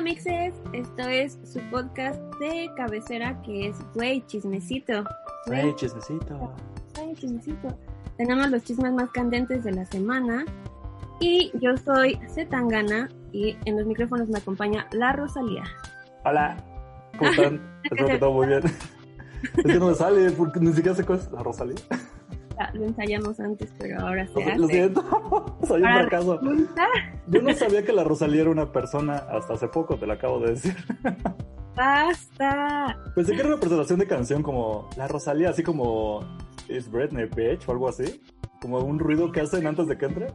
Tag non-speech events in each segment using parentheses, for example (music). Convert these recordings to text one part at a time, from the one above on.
Hola mixes, esto es su podcast de cabecera que es Güey Chismecito. Güey Chismecito. Güey Chismecito. Tenemos los chismes más candentes de la semana y yo soy Zetangana y en los micrófonos me acompaña la Rosalía. Hola, ¿cómo (laughs) están? Espero que todo muy bien. (laughs) Es que no me sale porque ni siquiera sé cuál es la Rosalía. Ya, lo ensayamos antes, pero ahora se Lo, hace. lo siento, (laughs) soy un fracaso. resulta, Yo no sabía que la Rosalía era una persona hasta hace poco, te lo acabo de decir. ¡Basta! Pensé que era una presentación de canción como la Rosalía, así como es Britney Bitch o algo así. Como un ruido que hacen antes de que entre.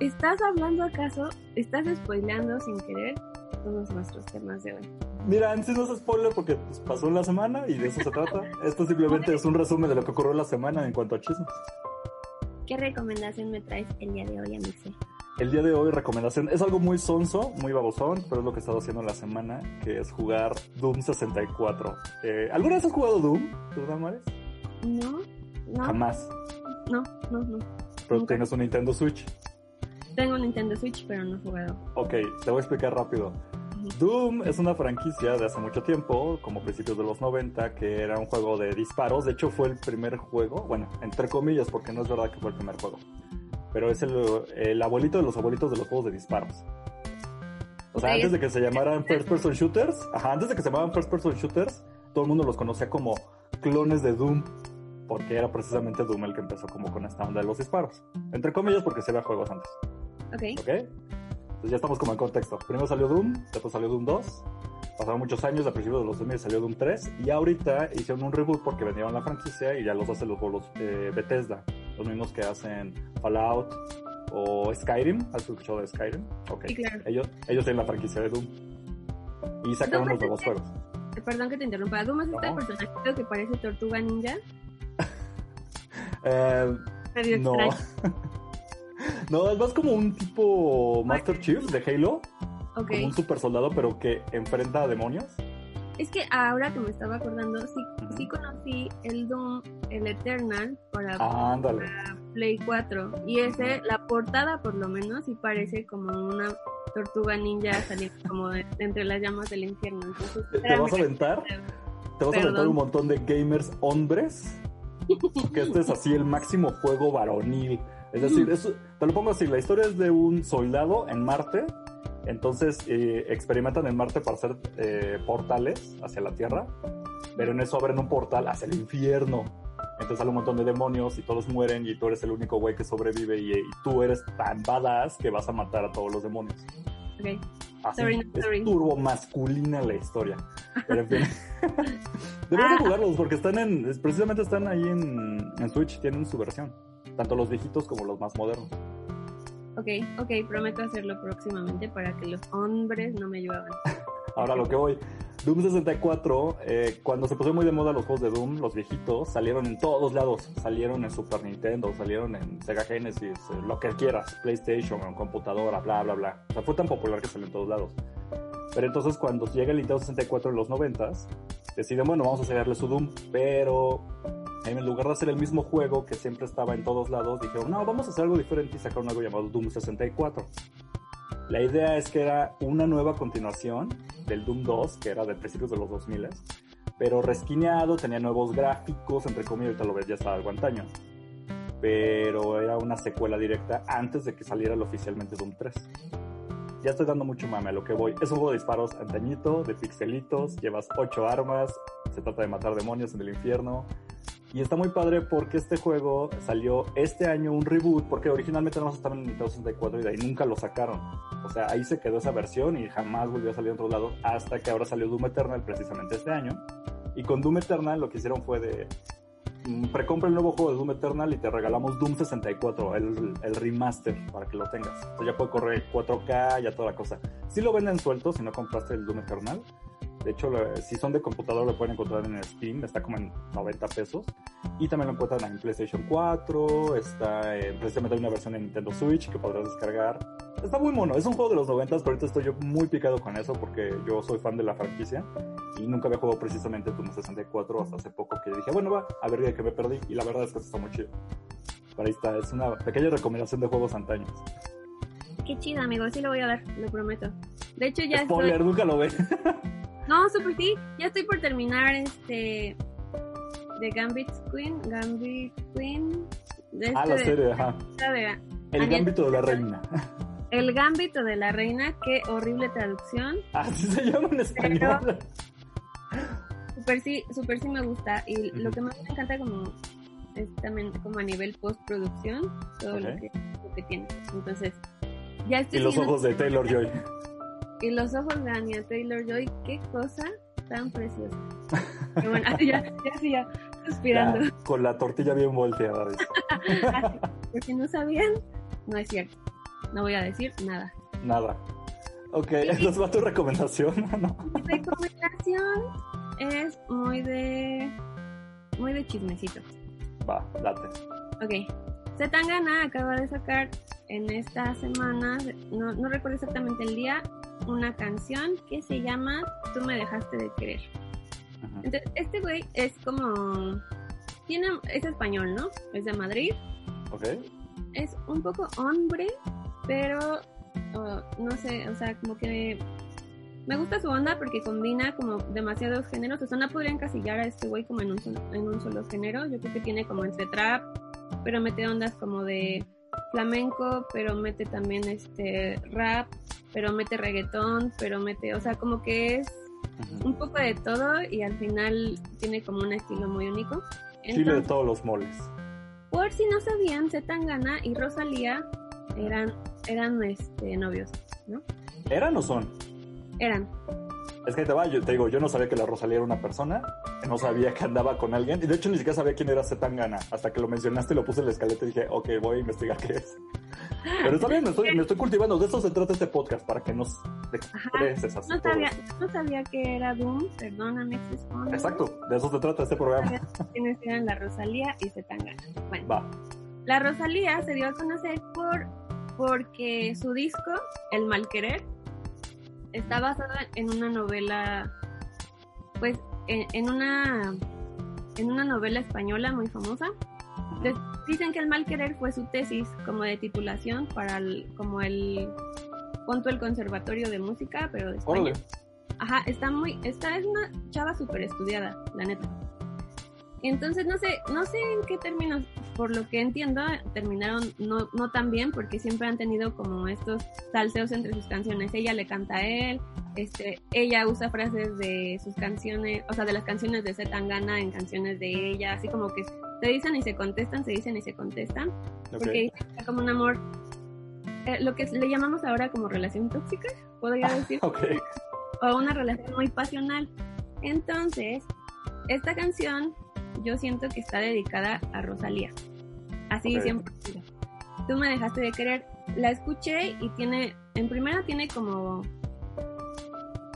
¿Estás hablando acaso? ¿Estás spoileando sin querer todos nuestros temas de hoy? Mira, en sí no es spoiler porque pues, pasó en la semana y de eso se trata. Esto simplemente es un resumen de lo que ocurrió la semana en cuanto a chismes. ¿Qué recomendación me traes el día de hoy, Amixe? El día de hoy, recomendación, es algo muy sonso, muy babosón, pero es lo que he estado haciendo en la semana, que es jugar Doom 64. Eh, ¿Alguna vez has jugado Doom, tú, Damares? No, no, Jamás, no, no, no. pero Nunca. tienes un Nintendo Switch. Tengo un Nintendo Switch, pero no he jugado. Ok, te voy a explicar rápido. Doom es una franquicia de hace mucho tiempo, como principios de los 90, que era un juego de disparos. De hecho, fue el primer juego, bueno, entre comillas, porque no es verdad que fue el primer juego. Pero es el, el abuelito de los abuelitos de los juegos de disparos. O sea, Ok, antes es- de que se llamaran First Person Shooters, ajá, antes de que se llamaran First Person Shooters, todo el mundo los conocía como clones de Doom, porque era precisamente Doom el que empezó como con esta onda de los disparos. Entre comillas, porque se había juegos antes. Ok. ¿Ok? Entonces ya estamos como en contexto. Primero salió Doom, después salió Doom 2. Pasaron muchos años, a principios de los 2000 salió Doom 3. Y ahorita hicieron un reboot porque vendieron la franquicia y ya los hacen los, los eh, Bethesda. Los mismos que hacen Fallout o Skyrim. ¿Has escuchado de Skyrim? Ok. Sí, claro. Ellos, ellos tienen la franquicia de Doom. Y sacaron unos nuevos es juegos. Perdón que te interrumpa. ¿Doom es este No. personajito que parece tortuga ninja? (laughs) Eh, no. (laughs) no, es más como un tipo Master Chief de Halo. Como un super soldado, pero que enfrenta a demonios. Es que ahora que me estaba acordando, sí, sí conocí el Doom, el Eternal, para Ándale. Play 4. Y ese, la portada por lo menos, sí parece como una tortuga ninja saliendo como de, de entre las llamas del infierno. Entonces, ¿Te- vas a aventar? Te vas a aventar un montón de gamers hombres. Porque este es así el máximo juego varonil. Es decir, (laughs) es- te lo pongo así, la historia es de un soldado en Marte. Entonces eh, experimentan en Marte para hacer eh, portales hacia la Tierra. Pero en eso abren un portal hacia el infierno. Entonces sale un montón de demonios y todos mueren y tú eres el único güey que sobrevive y, y tú eres tan badass que vas a matar a todos los demonios. Ok. Así, Sorry, es turbo masculina la historia. Pero en fin. (laughs) Deberías de Ah. jugarlos porque están en. Precisamente están ahí en, en Switch, tienen su versión. Tanto los viejitos como los más modernos. Ok, ok, prometo hacerlo próximamente para que los hombres no me lluevan. Ahora lo que voy. Doom 64, eh, cuando se pusieron muy de moda los juegos de Doom, los viejitos, salieron en todos lados. Salieron en Super Nintendo, salieron en Sega Genesis, eh, lo que quieras, PlayStation, computadora, bla, bla, bla. O sea, fue tan popular que salió en todos lados. Pero entonces cuando llega el Nintendo 64 en los 90 deciden, bueno, vamos a sacarle su Doom, pero en lugar de hacer el mismo juego que siempre estaba en todos lados, dijeron, no, vamos a hacer algo diferente y sacaron algo llamado Doom 64. La idea es que era una nueva continuación del Doom 2, que era de principios de los 2000, pero resquineado, tenía nuevos gráficos, entre comillas, ahorita lo ves, ya estaba algo antaño. Pero era una secuela directa antes de que saliera el oficialmente Doom 3. Ya estoy dando mucho mame a lo que voy. Es un juego de disparos antañito, de pixelitos, llevas 8 armas, se trata de matar demonios en el infierno. Y está muy padre porque este juego salió este año un reboot, porque originalmente no estaba en Nintendo 64 y de ahí nunca lo sacaron. O sea, ahí se quedó esa versión y jamás volvió a salir en otro lado hasta que ahora salió Doom Eternal precisamente este año. Y con Doom Eternal lo que hicieron fue de mm, precompra el nuevo juego de Doom Eternal y te regalamos Doom 64, el, el remaster para que lo tengas. Entonces ya puede correr 4K, ya toda la cosa. Si lo venden suelto si no compraste el Doom Eternal. De hecho, si son de computador lo pueden encontrar en Steam, está como en 90 pesos. Y también lo encuentran en PlayStation 4, está en, precisamente hay una versión en Nintendo Switch que podrás descargar. Está muy mono, es un juego de los 90, pero ahorita estoy yo muy picado con eso porque yo soy fan de la franquicia y nunca había jugado precisamente Doom 64 hasta hace poco que dije, bueno, va, a ver de qué me perdí y la verdad es que está muy chido. Pero ahí está, es una pequeña recomendación de juegos antaños. Qué chido, amigo. Sí lo voy a dar, lo prometo. De hecho, ya Spoiler, estoy... nunca lo ve. (laughs) No, super sí. Ya estoy por terminar este... De Gambit Queen. Gambit Queen. De ah, este la de- serie, ajá. de- El gambito de la reina. (laughs) El Gambito de la Reina. Qué horrible traducción. Así se llama en español. Super sí, super sí me gusta. Y lo que más me encanta como es también como a nivel postproducción, todo lo, que, lo que tiene. Entonces, ya (laughs) Y los ojos de Taylor Joy. y los ojos de Anya Taylor Joy, qué cosa tan preciosa. Y bueno, (laughs) ya, ya, ya, suspirando. Ya, con la tortilla bien volteada. Así, (laughs) por si no sabían, no es cierto. No voy a decir nada. Nada. Ok, entonces va tu recomendación, ¿no? Mi recomendación es muy de muy de chismecito. Va, date. Ok. Zetangana acaba de sacar en esta semana, no, no recuerdo exactamente el día, una canción que se llama Tú me dejaste de querer. Entonces, este güey es como. Tiene, es español, ¿no? Es de Madrid. Ok. Es un poco hombre, pero oh, no sé, o sea, como que me gusta su onda porque combina como demasiados géneros. O sea, no podría encasillar a este güey como en un, solo, en un solo género. Yo creo que tiene como entre trap, pero mete ondas como de flamenco, pero mete también este rap, pero mete reggaetón, pero mete, o sea, como que es un poco de todo y al final tiene como un estilo muy único. Chile de Entonces, todos los moles. por si no sabían, Zetangana y Rosalía eran, eran este, novios, ¿no? ¿Eran o son? Eran. Es que te va, yo te digo, yo no sabía que la Rosalía era una persona, no sabía que andaba con alguien, y de hecho ni siquiera sabía quién era Zetangana. Hasta que lo mencionaste, lo puse en la escaleta y dije, ok, voy a investigar qué es. Pero está bien, me estoy, me estoy cultivando, de eso se trata este podcast, para que nos expreses así. No sabía, no sabía que era Doom, perdóname, Xbox. Exacto, de eso se trata este programa. Quiénes eran la Rosalía y Zetangana. Bueno, Va. la Rosalía se dio a conocer por porque su disco, El Malquerer, está basado en una novela, pues, en, en una en una novela española muy famosa. Entonces, dicen que El Malquerer fue su tesis como de titulación para el, como el punto el conservatorio de música, pero de España. Ajá, está muy, esta es una chava súper estudiada, la neta. Entonces no sé, no sé en qué términos, por lo que entiendo, terminaron no, no tan bien, porque siempre han tenido como estos salseos entre sus canciones. Ella le canta a él, este, ella usa frases de sus canciones, o sea, de las canciones de Zetangana en canciones de ella, así como que se dicen y se contestan, se dicen y se contestan, Ok. porque está como un amor, eh, lo que le llamamos ahora como relación tóxica, podría decir Ok. o una relación muy pasional. Entonces, esta canción yo siento que está dedicada a Rosalía. Así Ok. siempre. Tú me dejaste de querer. La escuché y tiene, en primera tiene como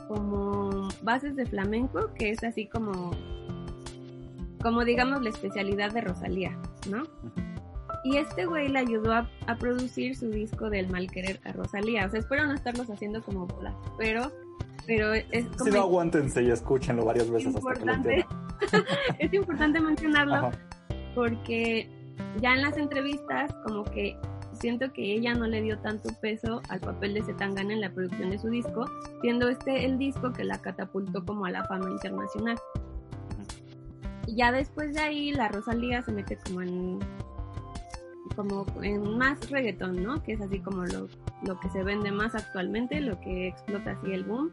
como bases de flamenco, que es así como como digamos la especialidad de Rosalía, ¿no? Y este güey le ayudó a, a producir su disco del mal querer a Rosalía. O sea, espero no estarlos haciendo como bolas, pero, pero es como Si no, aguántense y escúchenlo varias veces hasta que lo entiendan. (laughs) es importante mencionarlo Ajá. porque ya en las entrevistas como que siento que ella no le dio tanto peso al papel de Zetangana en la producción de su disco, siendo este el disco que la catapultó como a la fama internacional. Y ya después de ahí la Rosalía se mete como en como en más reggaetón, ¿no? Que es así como lo, lo que se vende más actualmente, lo que explota así el boom,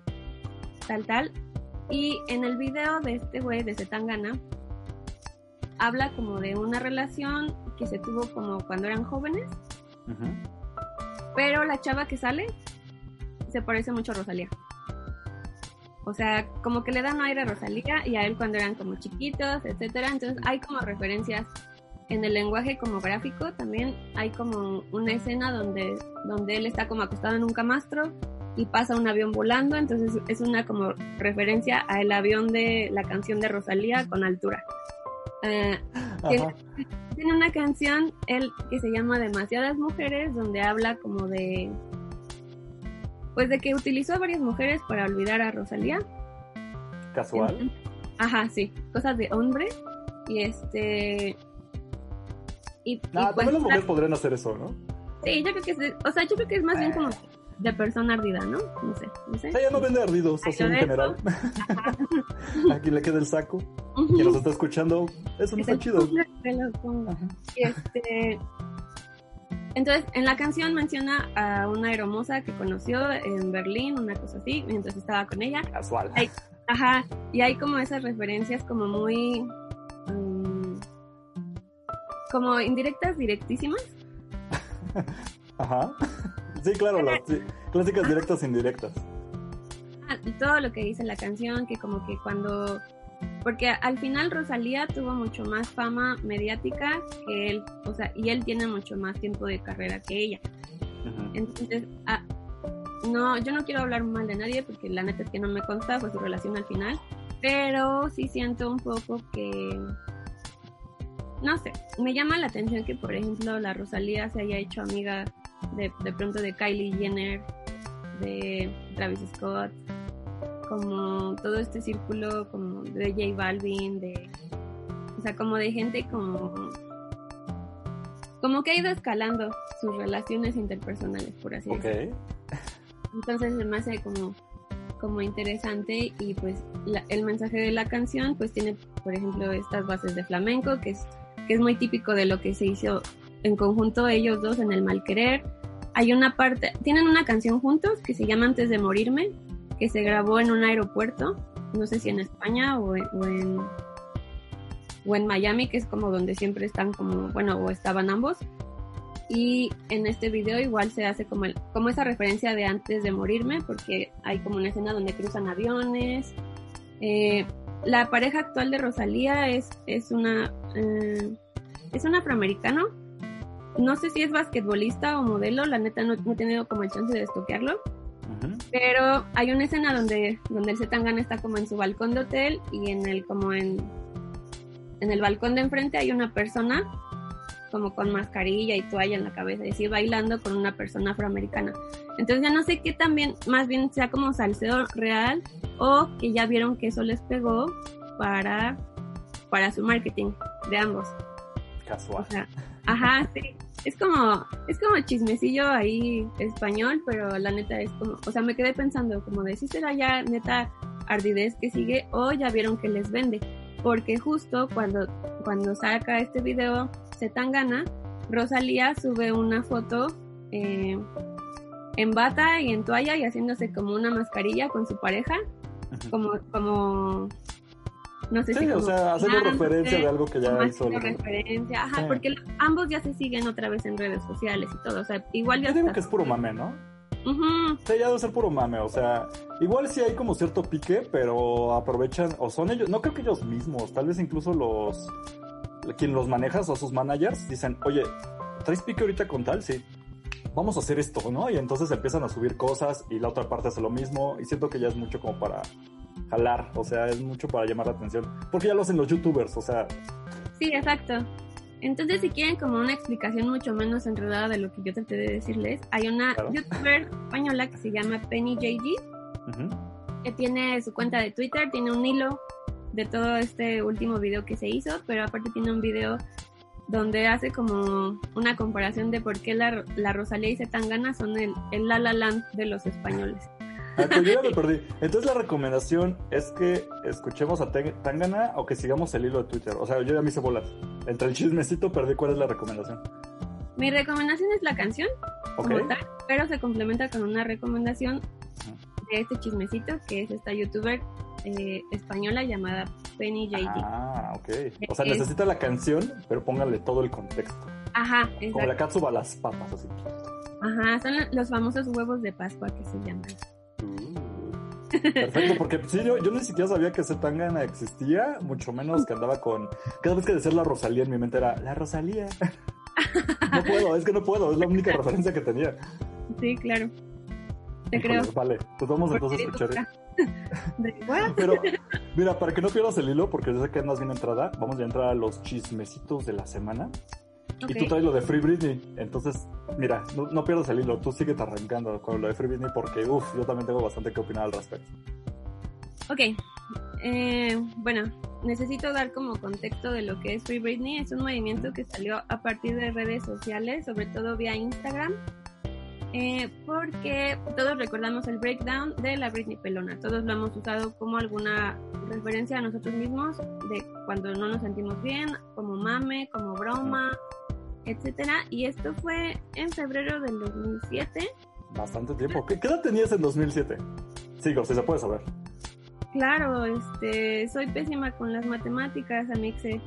tal, tal. Y en el video de este güey, de Zetangana, habla como de una relación que se tuvo como cuando eran jóvenes, pero la chava que sale se parece mucho a Rosalía. O sea, como que le dan aire a Rosalía y a él cuando eran como chiquitos, etcétera. Entonces hay como referencias en el lenguaje como gráfico. También hay como una escena donde, donde él está como acostado en un camastro y pasa un avión volando. Entonces es una como referencia a el avión de la canción de Rosalía con altura. Eh, tiene, una canción él que se llama Demasiadas Mujeres, donde habla como de. Pues de que utilizó a varias mujeres para olvidar a Rosalía. Casual. Ajá, sí, cosas de hombre. Y este. Y, y Nah, pues, también las mujeres podrían hacer eso, ¿no? sí, yo creo que es, o sea, yo creo que es más bien como de persona ardida, ¿no? No sé, no sé. Ella no vende ardidos, así en general. (laughs) Aquí le queda el saco. Quien nos está escuchando, eso no está chido. Este, entonces, en la canción menciona a una aeromoza que conoció en Berlín, una cosa así, mientras estaba con ella. Casual. ajá, y hay como esas referencias como muy... Um, como indirectas, directísimas. (laughs) Ajá. (laughs) Sí, claro, las clásicas directas e indirectas. Ah, todo lo que dice la canción, que como que cuando... Porque al final Rosalía tuvo mucho más fama mediática que él, o sea, y él tiene mucho más tiempo de carrera que ella. Entonces, ah, no, yo no quiero hablar mal de nadie porque la neta es que no me consta, fue su relación al final, pero sí siento un poco que, no sé, me llama la atención que, por ejemplo, la Rosalía se haya hecho amiga de, de pronto de Kylie Jenner, de Travis Scott, como todo este círculo como de J Balvin, de, o sea, como de gente como, como que ha ido escalando sus relaciones interpersonales, por así decirlo. Entonces se me hace como, como interesante y pues el mensaje de la canción pues tiene, por ejemplo, estas bases de flamenco, que es, que es muy típico de lo que se hizo en conjunto ellos dos en el mal querer. Hay una parte, tienen una canción juntos que se llama Antes de morirme, que se grabó en un aeropuerto, no sé si en España o en, o en, Miami, que es como donde siempre están como, bueno, o estaban ambos. Y en este video igual se hace como, el, como esa referencia de antes de morirme, porque hay como una escena donde cruzan aviones. Eh, la pareja actual de Rosalía es, es una eh, es un afroamericano no sé si es basquetbolista o modelo, la neta no, he tenido como el chance de estoquearlo. Pero hay una escena donde, donde el Zetangana está como en su balcón de hotel y en el como en, en el balcón de enfrente hay una persona como con mascarilla y toalla en la cabeza, y así bailando con una persona afroamericana. Entonces ya no sé qué también, más bien sea como salseo real o que ya vieron que eso les pegó para, para su marketing de ambos. Casual. Ajá, sí es como, es como chismecillo ahí español, pero la neta es como, o sea, me quedé pensando como de si será ya neta ardidez que sigue o ya vieron que les vende. Porque justo cuando, cuando saca este video gana Rosalía sube una foto eh, en bata y en toalla y haciéndose como una mascarilla con su pareja, como, como no sé sí, si o sea, haciendo referencia de algo que ya hizo. referencia, ajá, porque ambos ya se siguen otra vez en redes sociales y todo, o sea, igual ya... Yo digo que es puro mame, ¿no? Uh Sí, ya debe ser puro mame, o sea, igual sí hay como cierto pique, pero aprovechan, o son ellos, no creo que ellos mismos, tal vez incluso los, quien los maneja, o sus managers, dicen, oye, ¿traes pique ahorita con tal? Sí, vamos a hacer esto, ¿no? Y entonces empiezan a subir cosas y la otra parte hace lo mismo y siento que ya es mucho como para jalar, o sea, es mucho para llamar la atención, porque ya lo hacen los youtubers, o sea. Sí, exacto. Entonces, si quieren como una explicación mucho menos enredada de lo que yo traté de decirles, hay una youtuber española que se llama Penny JG, que tiene su cuenta de Twitter, tiene un hilo de todo este último video que se hizo, pero aparte tiene un video donde hace como una comparación de por qué la, la Rosalía y Zetangana son el, el La La Land de los españoles. Ah, yo ya me perdí. Entonces la recomendación es que escuchemos a Tangana o que sigamos el hilo de Twitter. O sea, yo ya me hice bolas. Entre el chismecito perdí cuál es la recomendación. Mi recomendación es la canción, pero se complementa con una recomendación de este chismecito, que es esta youtuber eh, española llamada Penny JD. Ah, ok. O sea, necesita la canción, pero póngale todo el contexto. Ajá, exacto. Como la Katsuba las papas, así. Ajá, son los famosos huevos de Pascua que se llaman. Perfecto, porque sí, yo, yo ni siquiera sabía que Zetangana existía, mucho menos que andaba con. Cada vez que decía la Rosalía en mi mente era la Rosalía. (laughs) No puedo, es que no puedo, es la única referencia que tenía. Sí, claro. Te creo. Vale, pues vamos entonces a escuchar. (laughs) Pero, mira, para que no pierdas el hilo, porque yo sé que andas bien entrada, vamos a entrar a los chismecitos de la semana. Y tú traes lo de Free Britney. Entonces, mira, no, pierdas el hilo. Tú sigues arrancando con lo de Free Britney porque, uff, yo también tengo bastante que opinar al respecto. Ok. Eh, bueno, necesito dar como contexto de lo que es Free Britney. Es un movimiento que salió a partir de redes sociales, sobre todo vía Instagram. Eh, porque todos recordamos el breakdown de la Britney Pelona. Todos lo hemos usado como alguna referencia a nosotros mismos de cuando no nos sentimos bien, como mame, como broma, etcétera. Y esto fue en febrero del 2007. Bastante tiempo. ¿Qué, qué edad tenías en 2007? Sigo, si se puede saber. Claro, este, soy pésima con las matemáticas, Amixe.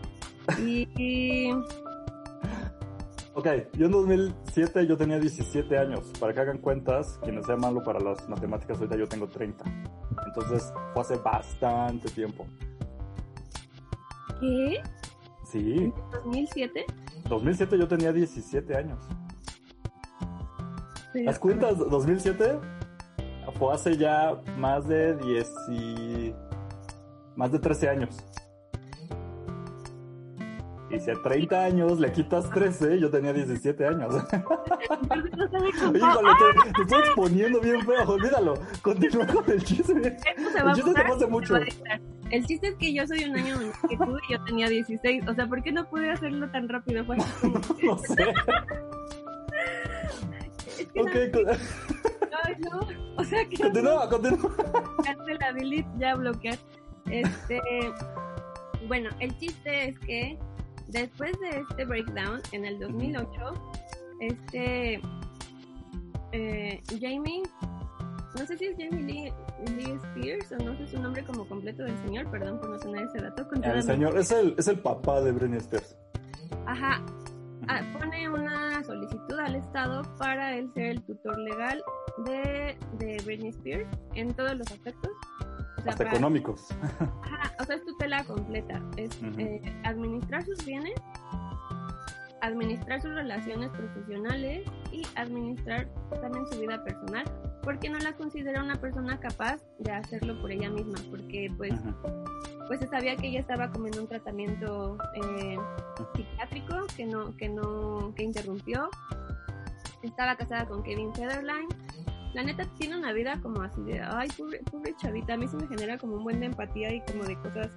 Y, y Ok, yo en 2007 yo tenía 17 años. Para que hagan cuentas, quienes sean malo para las matemáticas, ahorita yo tengo 30. Entonces fue hace bastante tiempo. ¿qué? Sí, ¿2007? 2007 yo tenía 17 años. Pero- ¿Las cuentas 2007? Fue hace ya más de 10 y... más de 13 años. Y si a 30 años le quitas 13, yo tenía 17 años. (laughs) Híjole, te, te estoy exponiendo bien feo, olvídalo. Continúa con el. Esto se El a chiste se se mucho. El chiste es que yo soy un año menor que tú y yo tenía 16. O sea, ¿por qué no pude hacerlo tan rápido? Fue como- (laughs) No sé. (laughs) Es que Ok, no, no. O sea, que continúa, continúa. la delete, ya bloquear. Este, bueno, el chiste es que después de este breakdown en el 2008, este eh, Jamie, no sé si es Jamie Lee, Lee Spears o no sé su nombre como completo del señor, perdón por no tener ese dato. El señor, es el, es el papá de Britney Spears. Ajá. Ah, pone una solicitud al Estado para él ser el tutor legal de, de Britney Spears en todos los aspectos. Sea, Hasta para- económicos. Ajá, o sea, es tutela completa. Es Ujú. eh, administrar sus bienes, administrar sus relaciones profesionales y administrar también su vida personal, porque no la considera una persona capaz de hacerlo por ella misma, porque pues, Ujú. pues se sabía que ella estaba como en un tratamiento eh, psiquiátrico que no, que no, que interrumpió. Estaba casada con Kevin Federline. La neta tiene una vida como así de, ay, pobre, pobre chavita. A mí se me genera como un buen de empatía y como de cosas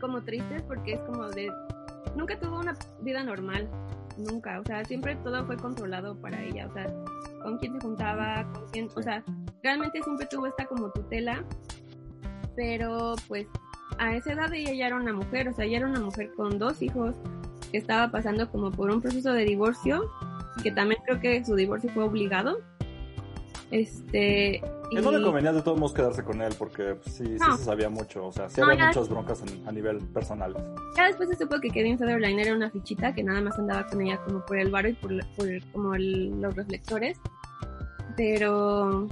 como tristes porque es como de, nunca tuvo una vida normal, nunca. O sea, siempre todo fue controlado para ella. O sea, con quién se juntaba, con quién, o sea, realmente siempre tuvo esta como tutela, pero pues a esa edad ella ya era una mujer, o sea, ella era una mujer con dos hijos que estaba pasando como por un proceso de divorcio, que también creo que su divorcio fue obligado. Este. Que no le y- convenía de todos modos quedarse con él porque pues, sí, No. sí se sabía mucho. O sea, sí No, había muchas broncas en- a nivel personal. Ya después se supo que Kevin Federline era una fichita que nada más andaba con ella como por el bar y por, por como el- los reflectores. Pero,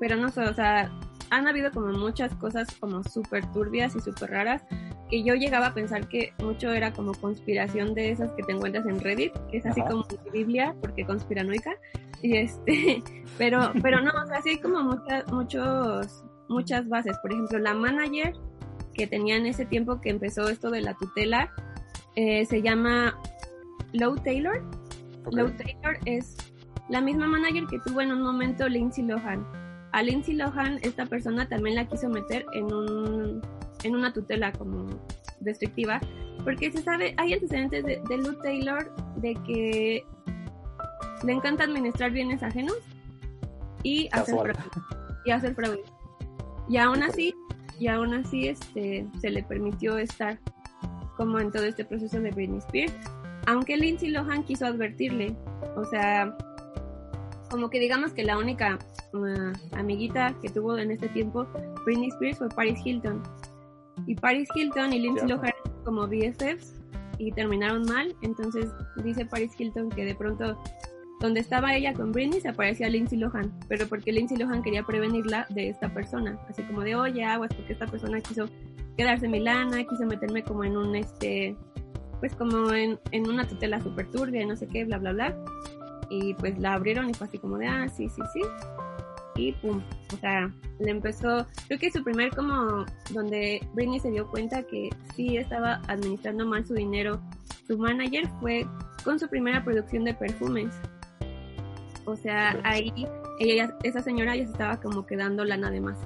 pero no sé, o sea, han habido como muchas cosas como súper turbias y súper raras que yo llegaba a pensar que mucho era como conspiración de esas que te encuentras en Reddit, que es así Ajá. como Biblia, porque conspiranoica. (laughs) Y este, (laughs) pero, pero no, o sea, sí hay como muchas, muchos, muchas bases. Por ejemplo, la manager que tenía en ese tiempo que empezó esto de la tutela, eh, se llama Low Taylor. Low Taylor es la misma manager que tuvo en un momento Lindsay Lohan. A Lindsay Lohan, esta persona también la quiso meter en un en una tutela como restrictiva, porque se sabe, hay antecedentes de, de Lou Taylor de que le encanta administrar bienes ajenos y hacer fraude. Y hacer fraude. Y aún así, y aún así este, se le permitió estar como en todo este proceso de Britney Spears, aunque Lindsay Lohan quiso advertirle, o sea, como que digamos que la única uh, amiguita que tuvo en este tiempo Britney Spears fue Paris Hilton. Y Paris Hilton y Lindsay Cierto. Lohan como BFFs y terminaron mal, entonces dice Paris Hilton que de pronto donde estaba ella con Britney se aparecía Lindsay Lohan, pero porque Lindsay Lohan quería prevenirla de esta persona, así como de oye aguas porque esta persona quiso quedarse mi lana, quiso meterme como en un este pues como en, en una tutela super turbia no sé qué, bla bla bla. Y pues la abrieron y fue así como de ah, sí, sí, sí. Y pum, o sea, le empezó, creo que su primer como donde Britney se dio cuenta que sí estaba administrando mal su dinero, su manager fue con su primera producción de perfumes. O sea, ahí ella, esa señora ya se estaba como quedando lana de más.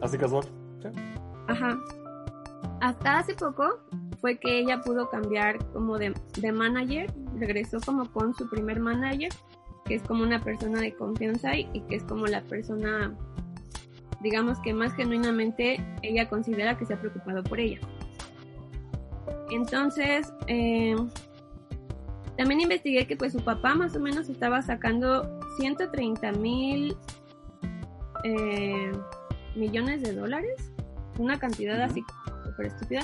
Así casual. Sí. Ajá. Hasta hace poco fue que ella pudo cambiar como de, de manager, regresó como con su primer manager que es como una persona de confianza y, y que es como la persona, digamos que más genuinamente ella considera que se ha preocupado por ella. Entonces, eh, también investigué que pues su papá más o menos estaba sacando 130 mil eh, millones de dólares, una cantidad así súper estúpida,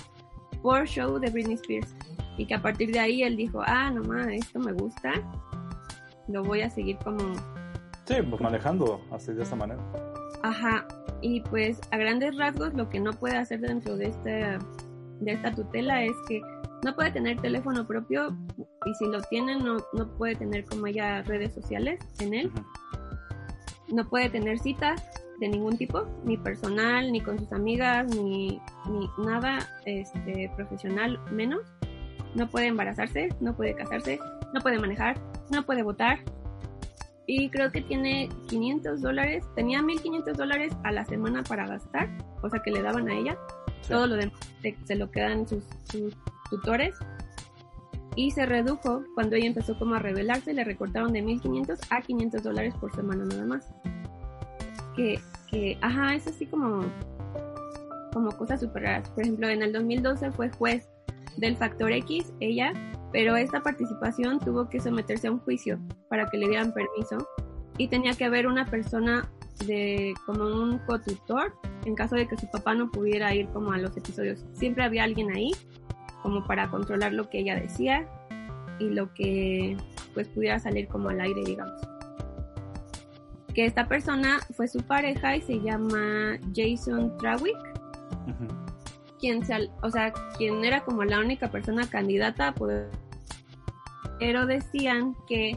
por show de Britney Spears. Y que a partir de ahí él dijo, ah, no más, esto me gusta, lo voy a seguir como... Sí, pues manejando así de esa manera. Ajá, y pues a grandes rasgos lo que no puede hacer dentro de este de esta tutela es que no puede tener teléfono propio y si lo tiene no, no puede tener como ella redes sociales en él. No puede tener citas de ningún tipo, ni personal, ni con sus amigas, ni, ni nada este, profesional menos. No puede embarazarse, no puede casarse, no puede manejar, no puede votar. Y creo que tiene 500 dólares, tenía 1500 dólares a la semana para gastar, o sea que le daban a ella todo lo demás se, lo quedan sus, sus, tutores. Y se redujo cuando ella empezó como a rebelarse, le recortaron de 1.500 a 500 dólares por semana nada más. Que, que, ajá, es así como, como cosas súper raras. Por ejemplo, en el 2012 fue juez del Factor X, ella, pero esta participación tuvo que someterse a un juicio para que le dieran permiso y tenía que haber una persona de como un cotutor en caso de que su papá no pudiera ir como a los episodios. Siempre había alguien ahí como para controlar lo que ella decía y lo que pues pudiera salir como al aire, digamos. Que esta persona fue su pareja y se llama Jason Trawick. Quien, se, o sea, quien era como la única persona candidata a poder. Pero decían que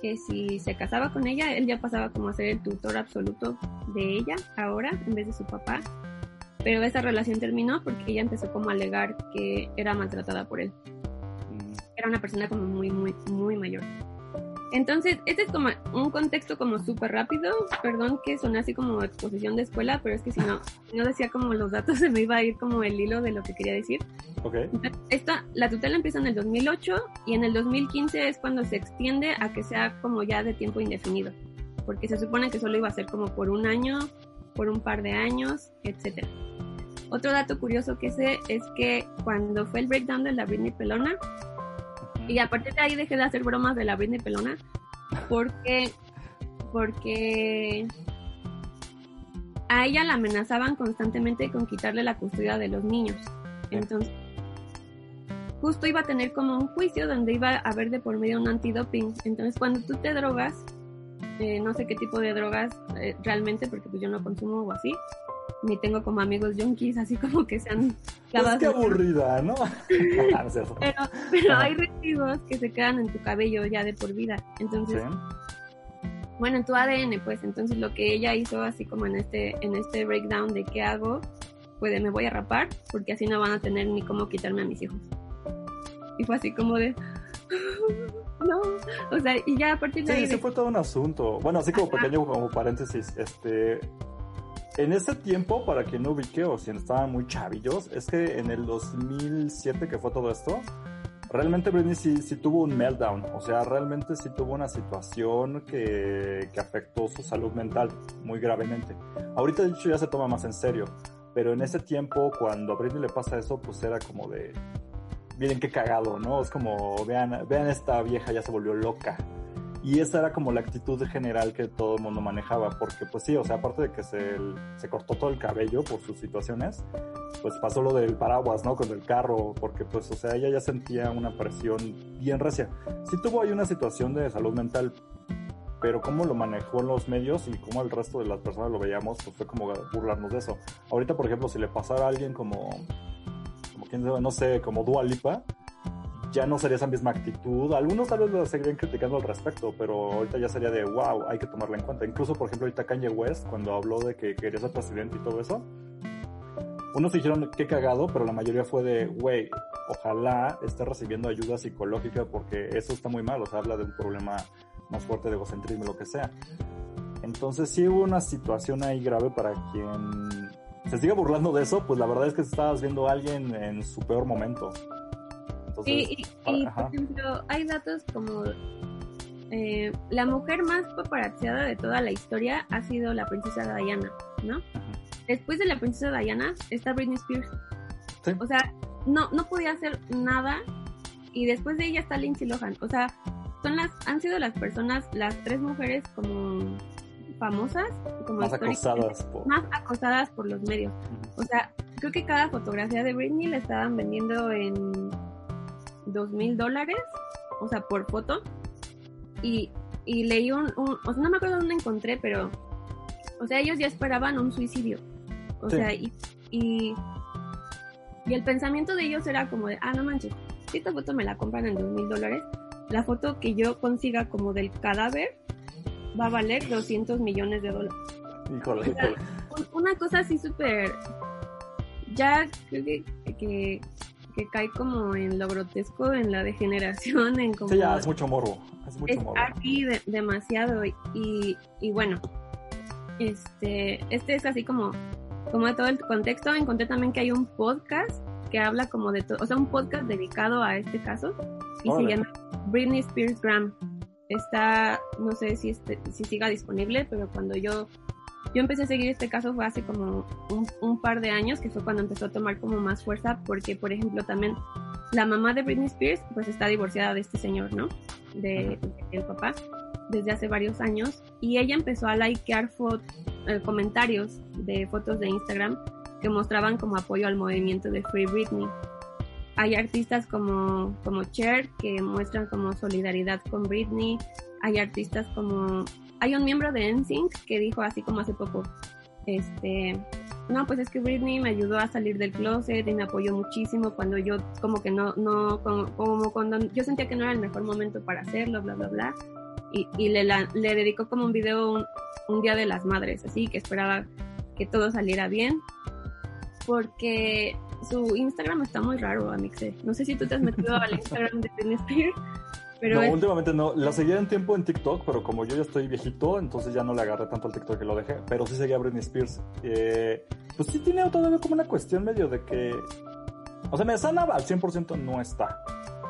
que si se casaba con ella, él ya pasaba como a ser el tutor absoluto de ella ahora, en vez de su papá. Pero esa relación terminó porque ella empezó como a alegar que era maltratada por él. Mm. Era una persona como muy, muy, muy mayor. Entonces, este es como un contexto como súper rápido. Perdón que sonó así como exposición de escuela, pero es que si no, no decía como los datos, (laughs) se me iba a ir como el hilo de lo que quería decir. Ok. esta, la tutela empieza en el 2008 y en el 2015 es cuando se extiende a que sea como ya de tiempo indefinido. Porque se supone que solo iba a ser como por un año, por un par de años, etc. Otro dato curioso que sé es que cuando fue el breakdown de la Britney Pelona, y a partir de ahí dejé de hacer bromas de la Britney Pelona porque, porque a ella la amenazaban constantemente con quitarle la custodia de los niños. Entonces, justo iba a tener como un juicio donde iba a haber de por medio un antidoping. Entonces, cuando tú te drogas, eh, no sé qué tipo de drogas eh, realmente, porque pues yo no consumo o así, ni tengo como amigos junkies, así como que sean... Pues qué aburrida, ¿no? (laughs) (laughs) Ah, pero, pero hay residuos que se quedan en tu cabello ya de por vida. Entonces, bueno, en tu ADN, pues, entonces lo que ella hizo así como en este, en este breakdown de qué hago, pues me voy a rapar, porque así no van a tener ni cómo quitarme a mis hijos. Y fue así como de... (laughs) no, o sea, y ya a partir de sí, ahí... Sí, fue todo un asunto. Bueno, así como pequeño como paréntesis, este, en ese tiempo, para quien no ubique o si estaban muy chavillos, es que en el 2007 que fue todo esto, realmente Britney sí, sí, tuvo un meltdown, o sea, realmente sí tuvo una situación que, que afectó su salud mental muy gravemente. Ahorita de hecho ya se toma más en serio, pero en ese tiempo cuando a Britney le pasa eso, pues era como de, miren qué cagado, ¿no? Es como, vean, vean esta vieja ya se volvió loca. Y esa era como la actitud general que todo el mundo manejaba, porque pues sí, o sea, aparte de que se, se cortó todo el cabello por sus situaciones, pues pasó lo del paraguas, ¿no? Con el carro, porque pues, o sea, ella ya sentía una presión bien recia. Sí tuvo ahí una situación de salud mental, pero cómo lo manejó en los medios y cómo el resto de las personas lo veíamos, pues fue como burlarnos de eso. Ahorita, por ejemplo, si le pasara a alguien como, como quién sabe, no sé, como Dua Lipa, ya no sería esa misma actitud. Algunos tal vez lo seguirían criticando al respecto, pero ahorita ya sería de wow, hay que tomarla en cuenta. Incluso, por ejemplo, ahorita Kanye West, cuando habló de que quería ser presidente y todo eso, unos dijeron qué cagado, pero la mayoría fue de, güey, ojalá esté recibiendo ayuda psicológica porque eso está muy mal, o sea, habla de un problema más fuerte de egocentrismo, lo que sea. Entonces sí hubo una situación ahí grave para quien se siga burlando de eso, pues la verdad es que estabas viendo a alguien en su peor momento sí, y, por ejemplo, hay datos como eh, la mujer más paparazziada de toda la historia ha sido la princesa Diana, ¿no? Después de la princesa Diana está Britney Spears. Sí. O sea, no, no podía hacer nada y después de ella está Lindsay Lohan. O sea, son las, han sido las personas, las tres mujeres como famosas, como Más acosadas por... más acosadas por los medios. O sea, creo que cada fotografía de Britney la estaban vendiendo en dos mil dólares, o sea, por foto. Y, y leí un, un- o sea, no me acuerdo dónde encontré, pero, o sea, ellos ya esperaban un suicidio. O Sí. sea, y, y, y el pensamiento de ellos era como de, ah, no manches, si esta foto me la compran en dos mil dólares, la foto que yo consiga como del cadáver va a valer 200 millones de dólares Híjole, híjole. un- una cosa así súper ya creo que, que, que cae como en lo grotesco en la degeneración en como Sí, ya, es mucho morbo. Es mucho es morbo. aquí de- demasiado y, y bueno este este es así como como de todo el contexto encontré también que hay un podcast que habla como de todo o sea un podcast dedicado a este caso y Órale. se llama Britney Spears Graham está no sé si este, si siga disponible pero cuando yo yo empecé a seguir este caso fue hace como un, un par de años, que fue cuando empezó a tomar como más fuerza, porque, por ejemplo, también la mamá de Britney Spears, pues está divorciada de este señor, ¿no? De, del papá, desde hace varios años, y ella empezó a likear fo- eh, comentarios de fotos de Instagram que mostraban como apoyo al movimiento de Free Britney. Hay artistas como, como Cher que muestran como solidaridad con Britney, hay artistas como hay un miembro de NSYNC que dijo así como hace poco, este, no, pues es que Britney me ayudó a salir del closet y me apoyó muchísimo cuando yo como que no, no, como, como cuando yo sentía que no era el mejor momento para hacerlo, bla, bla, bla. Y, y le, la- le dedicó como un video un, un día de las madres, así que esperaba que todo saliera bien. Porque su Instagram está muy raro, Amixe. No sé si tú te has metido al (laughs) Instagram de Britney Spears, pero no, es- últimamente no. La seguía en tiempo en TikTok, pero como yo ya estoy viejito, entonces ya no le agarré tanto al TikTok que lo dejé. Pero sí seguía a Britney Spears. Eh, pues sí tiene todavía como una cuestión medio de que... O sea, me sana al 100% no está.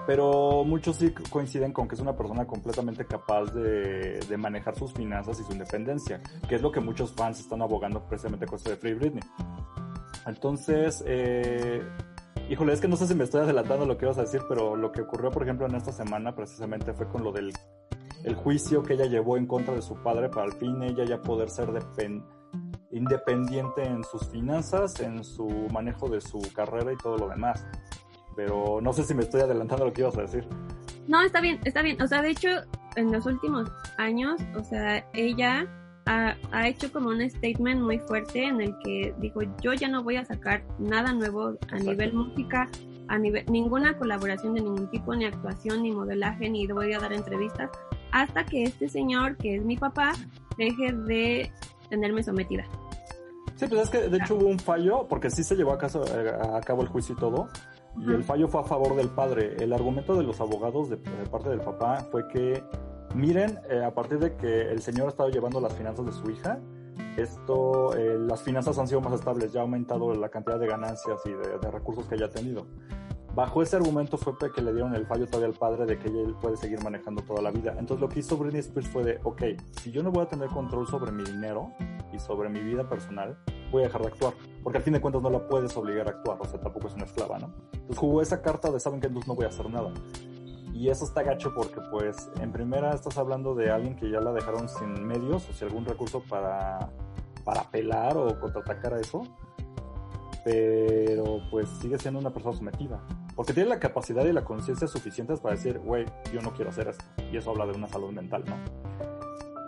Pero muchos sí coinciden con que es una persona completamente capaz de, de manejar sus finanzas y su independencia, que es lo que muchos fans están abogando precisamente con esto de Free Britney. Entonces, eh, híjole, es que no sé si me estoy adelantando lo que ibas a decir, pero lo que ocurrió, por ejemplo, en esta semana precisamente fue con lo del el juicio que ella llevó en contra de su padre para al fin ella ya poder ser depen- independiente en sus finanzas, en su manejo de su carrera y todo lo demás. Pero no sé si me estoy adelantando lo que ibas a decir. No, está bien, está bien. O sea, de hecho, en los últimos años, o sea, ella ha, ha hecho como un statement muy fuerte en el que dijo, yo ya no voy a sacar nada nuevo a Exacto. nivel música, a nivel, ninguna colaboración de ningún tipo, ni actuación, ni modelaje, ni voy a dar entrevistas, hasta que este señor, que es mi papá, deje de tenerme sometida. Sí, pues es que de hecho hubo un fallo, porque sí se llevó a, caso- eh, a cabo el juicio y todo, y el fallo fue a favor del padre. El argumento de los abogados de, de parte del papá fue que, miren, eh, a partir de que el señor ha estado llevando las finanzas de su hija, esto, eh, las finanzas han sido más estables, ya ha aumentado la cantidad de ganancias y de, recursos que haya tenido. Bajo ese argumento fue que le dieron el fallo todavía al padre de que ella puede seguir manejando toda la vida. Entonces lo que hizo Britney Spears fue de, ok, si yo no voy a tener control sobre mi dinero y sobre mi vida personal, voy a dejar de actuar. Porque al fin de cuentas no la puedes obligar a actuar, o sea, tampoco es una esclava, ¿no? Entonces jugó esa carta de, saben que entonces no voy a hacer nada. Y eso está gacho porque, pues, en primera estás hablando de alguien que ya la dejaron sin medios o sin algún recurso para, para apelar o contraatacar a eso. Pero, pues, sigue siendo una persona sometida. Porque tiene la capacidad y la conciencia suficientes para decir, güey, yo no quiero hacer esto. Y eso habla de una salud mental, ¿no?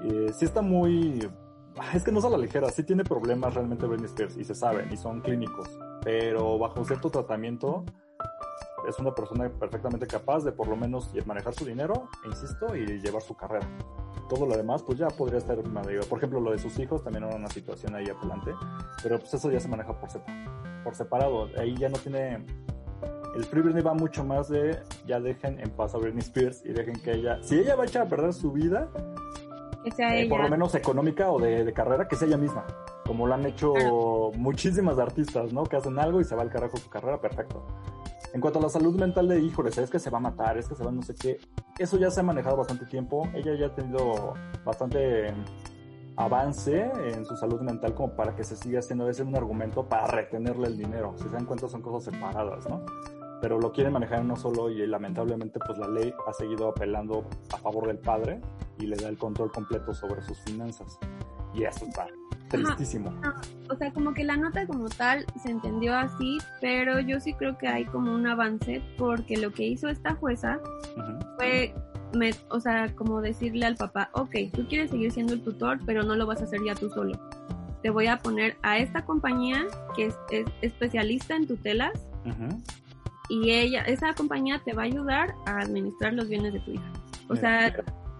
Eh, sí está muy... Ah, Es que no es a la ligera, sí tiene problemas realmente Britney Spears y se saben y son clínicos, pero bajo cierto tratamiento es una persona perfectamente capaz de por lo menos manejar su dinero, insisto, y llevar su carrera. Todo lo demás, pues ya podría estar manejo. Por ejemplo, lo de sus hijos también era una situación ahí adelante, pero pues eso ya se maneja por, sepa- por separado. Ahí ya no tiene. El Free Britney va mucho más de ya dejen en paz a Britney Spears y dejen que ella. Si ella va a echar a perder su vida, Que sea eh, ella. por lo menos económica o de, de carrera, que sea ella misma. Como lo han hecho Claro. muchísimas artistas, ¿no? Que hacen algo y se va al carajo su carrera, perfecto. En cuanto a la salud mental de híjoles, es que se va a matar, es que se va no sé qué, eso ya se ha manejado bastante tiempo. Ella ya ha tenido bastante avance en su salud mental como para que se siga haciendo a veces un argumento para retenerle el dinero. Si se dan cuenta son cosas separadas, ¿no? Pero lo quieren manejar en uno solo y lamentablemente pues la ley ha seguido apelando a favor del padre y le da el control completo sobre sus finanzas. Y eso está tristísimo. o sea, como que la nota como tal se entendió así, pero yo sí creo que hay como un avance porque lo que hizo esta jueza fue me, o sea, como decirle al papá, ok, tú quieres seguir siendo el tutor, pero no lo vas a hacer ya tú solo. Te voy a poner a esta compañía que es, especialista en tutelas y ella, esa compañía te va a ayudar a administrar los bienes de tu hija. O sea,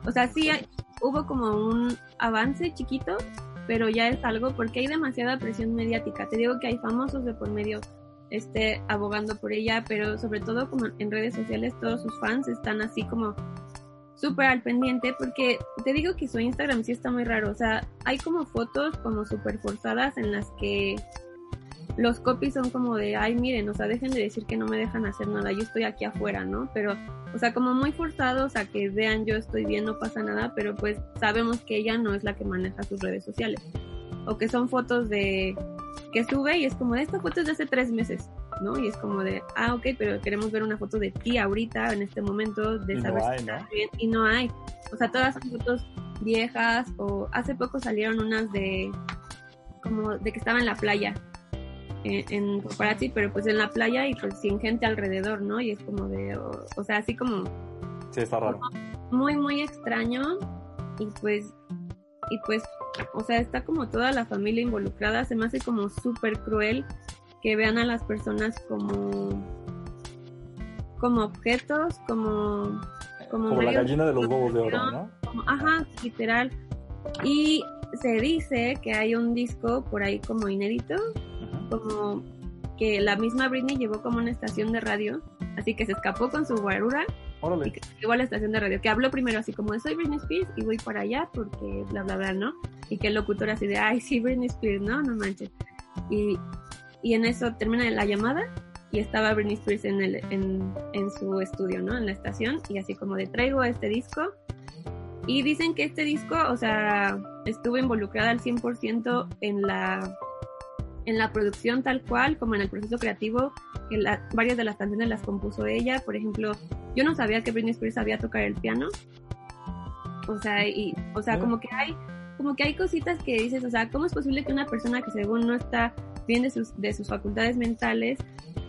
o sea, sí hubo como un avance chiquito, pero ya es algo porque hay demasiada presión mediática. Te digo que hay famosos de por medio este abogando por ella, pero sobre todo como en redes sociales todos sus fans están así como súper al pendiente porque te digo que su Instagram sí está muy raro, o sea, hay como fotos como súper forzadas en las que los copies son como de, ay, miren, o sea, dejen de decir que no me dejan hacer nada, yo estoy aquí afuera, ¿no? Pero, o sea, como muy forzados a que vean yo estoy bien, no pasa nada, pero pues sabemos que ella no es la que maneja sus redes sociales. O que son fotos de, que sube y es como, esta foto es de hace tres meses. ¿no? Y es como de, ah, ok, pero queremos ver una foto de ti ahorita, en este momento, de saber si estás bien, y no hay. O sea, todas son fotos viejas, o hace poco salieron unas de, como de que estaba en la playa, en, en paparazzi, pero pues en la playa y pues sin gente alrededor, ¿no? Y es como de, o, sea, así como... Sí, está raro. Muy, muy extraño, y pues, y pues, o sea, está como toda la familia involucrada, se me hace como súper cruel que vean a las personas como como objetos, como como, la gallina de los huevos de oro, ¿no? ajá, literal. Y se dice que hay un disco por ahí como inédito, como que la misma Britney llevó como una estación de radio, así que se escapó con su guarura y que llegó a la estación de radio, que habló primero así como soy Britney Spears y voy para allá porque bla bla bla, ¿no? Y que el locutor así de, ay sí, Britney Spears, no, no manches. Y, y en eso termina la llamada y estaba Britney Spears en, el, en, en, su estudio, ¿no? En la estación y así como de traigo este disco y dicen que este disco, o sea, estuvo involucrada al 100% en la en la producción tal cual, como en el proceso creativo, que la, varias de las canciones las compuso ella, por ejemplo, yo no sabía que Britney Spears sabía tocar el piano. O sea, y o sea, como que hay como que hay cositas que dices, o sea, ¿cómo es posible que una persona que según no está bien de sus, de sus facultades mentales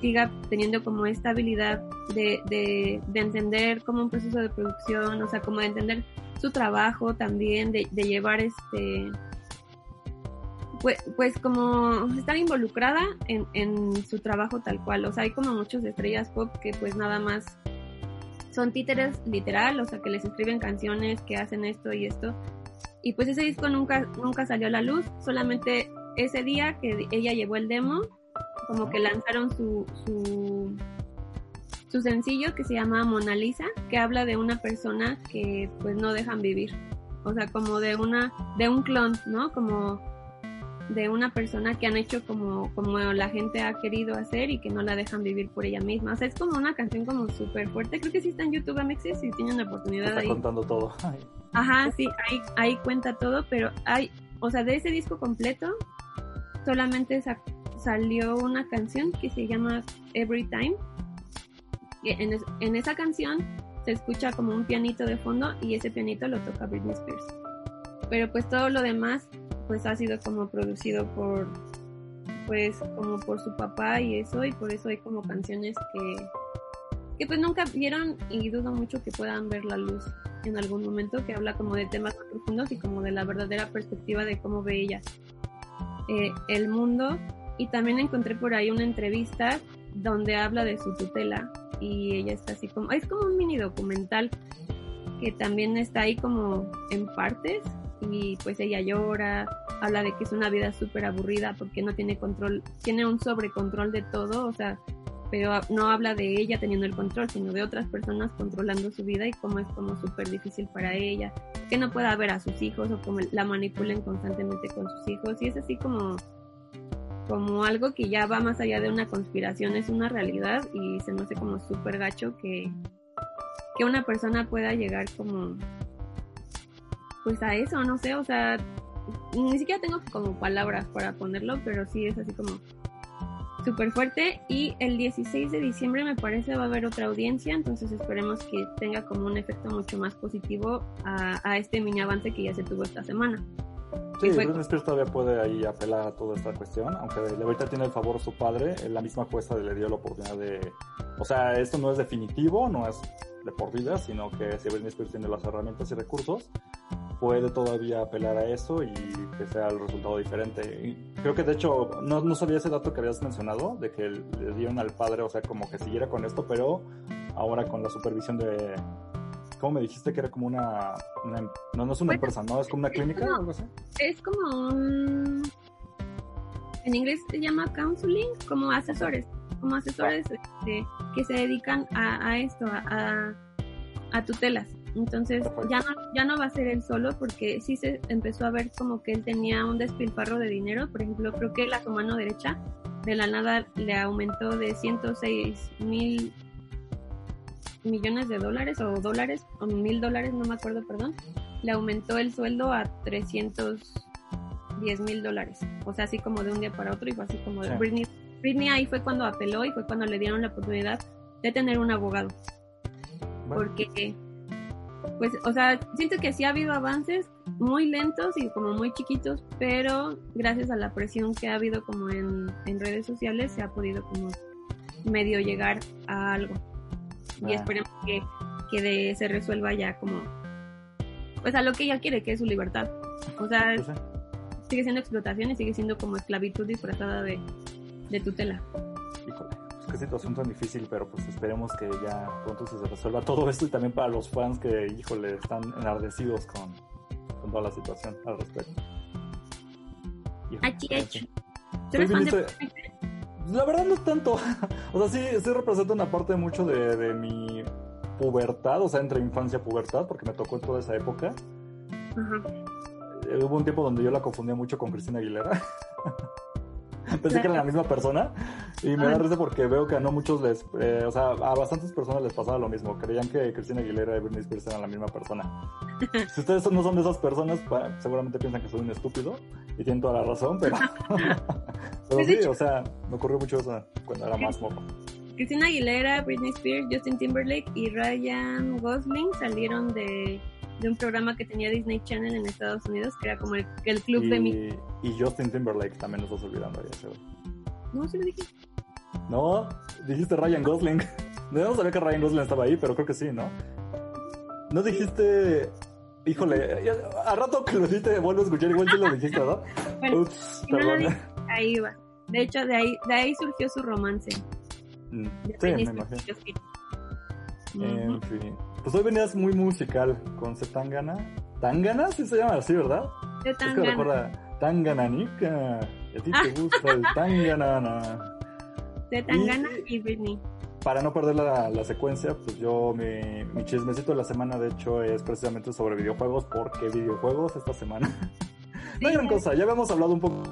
siga teniendo como esta habilidad de, de, entender como un proceso de producción, o sea, como de entender su trabajo también, de, de llevar este, pues, pues como estar involucrada en, en su trabajo tal cual, o sea, hay como muchas estrellas pop que pues nada más son títeres literal, o sea, que les escriben canciones, que hacen esto y esto, y pues ese disco nunca, nunca salió a la luz, solamente ese día que ella llevó el demo, como que lanzaron su, su, su sencillo que se llama Mona Lisa, que habla de una persona que pues no dejan vivir. O sea, como de una, de un clon, ¿no? Como de una persona que han hecho como, como la gente ha querido hacer y que no la dejan vivir por ella misma. O sea, es como una canción como súper fuerte. Creo que sí está en YouTube, Amexis, si tienen la oportunidad está ahí. contando todo. Ajá, sí, ahí, ahí cuenta todo, pero hay, o sea, de ese disco completo, solamente salió una canción que se llama Every Time. En, en esa canción se escucha como un pianito de fondo y ese pianito lo toca Britney Spears. Pero pues todo lo demás pues ha sido como producido por pues como por su papá y eso y por eso hay como canciones que que pues nunca vieron y dudo mucho que puedan ver la luz en algún momento que habla como de temas profundos y como de la verdadera perspectiva de cómo ve ella eh, el mundo. Y también encontré por ahí una entrevista donde habla de su tutela y ella está así como es como un mini documental que también está ahí como en partes y pues ella llora, habla de que es una vida súper aburrida porque no tiene control, tiene un sobrecontrol de todo, o sea, pero no habla de ella teniendo el control, sino de otras personas controlando su vida y cómo es como súper difícil para ella, que no pueda ver a sus hijos o cómo la manipulen constantemente con sus hijos y es así como como algo que ya va más allá de una conspiración, es una realidad y se me hace como súper gacho que, que una persona pueda llegar como pues a eso, no sé, o sea, ni siquiera tengo como palabras para ponerlo, pero sí es así como súper fuerte y el 16 de diciembre me parece va a haber otra audiencia, entonces esperemos que tenga como un efecto mucho más positivo a, a este mini avance que ya se tuvo esta semana. Sí, Britney Spears todavía puede ahí apelar a toda esta cuestión, aunque ahorita tiene el favor su padre, la misma jueza le dio la oportunidad de... O sea, esto no es definitivo, no es de por vida, sino que si Britney Spears tiene las herramientas y recursos, puede todavía apelar a eso y que sea el resultado diferente. creo que de hecho, no, no sabía ese dato que habías mencionado, de que le dieron al padre, o sea, como que siguiera con esto, pero ahora con la supervisión de... ¿Cómo me dijiste que era como una... no, no es una empresa, ¿no? Es como una clínica o algo así. Es como un... En inglés se llama counseling, como asesores, como asesores este, que se dedican a, a esto, a, a tutelas. Entonces ya no, ya no va a ser él solo porque sí se empezó a ver como que él tenía un despilfarro de dinero. Por ejemplo, creo que la su mano derecha de la nada le aumentó de 106 mil millones de dólares o dólares o mil dólares, no me acuerdo, perdón. Le aumentó el sueldo a 310 mil dólares. O sea, así como de un día para otro y fue así como de Britney. Britney ahí fue cuando apeló y fue cuando le dieron la oportunidad de tener un abogado. Porque pues, o sea, siento que sí ha habido avances muy lentos y como muy chiquitos, pero gracias a la presión que ha habido como en, redes sociales se ha podido como medio llegar a algo. Y esperemos que, que se resuelva ya como, pues a lo que ella quiere, que es su libertad. O sea, pues sigue siendo explotación y sigue siendo como esclavitud disfrazada de, de tutela qué situación tan difícil, pero pues esperemos que ya pronto se resuelva todo esto y también para los fans que, híjole, están enardecidos con, con toda la situación al respecto. La verdad no es tanto. (laughs) o sea, sí, sí representa una parte mucho de, de mi pubertad, o sea, entre infancia y pubertad, porque me tocó en toda esa época. Eh, hubo un tiempo donde yo la confundía mucho con Cristina Aguilera. (laughs) Pensé que era la misma persona y me da risa porque veo que a no muchos les, eh, o sea, a bastantes personas les pasaba lo mismo. Creían que Cristina Aguilera y Britney Spears eran la misma persona. (laughs) Si ustedes no son de esas personas, seguramente piensan que soy un estúpido y tienen toda la razón, pero, (laughs) (laughs) pero sí, o sea, me ocurrió mucho eso cuando era más moco. Cristina Aguilera, Britney Spears, Justin Timberlake y Ryan Gosling salieron de de un programa que tenía Disney Channel en Estados Unidos, que era como el, club de mi... Y Justin Timberlake también nos estás olvidando ahí, No, sí lo dije. No, dijiste Ryan Gosling. No sabía que Ryan Gosling estaba ahí, pero creo que sí, ¿no? No dijiste... Híjole, a rato que lo dijiste, vuelvo a escuchar, igual te lo dijiste, ¿no? (laughs) Ups, perdón. ahí va. De hecho, de ahí, de ahí surgió su romance. Mm, sí, me imagino. En fin. Pues hoy venías muy musical con Tangana. ¿Tangana? Sí se llama así, ¿verdad? De Tangana. Es que recuerda, Tangananica. Y a ti te gusta el (laughs) Tanganana. De Tangana y, Britney. Para no perder la, la secuencia, pues yo, mi, mi, chismecito de la semana, de hecho, es precisamente sobre videojuegos, porque videojuegos esta semana. (laughs) no hay gran cosa, ya habíamos hablado un poco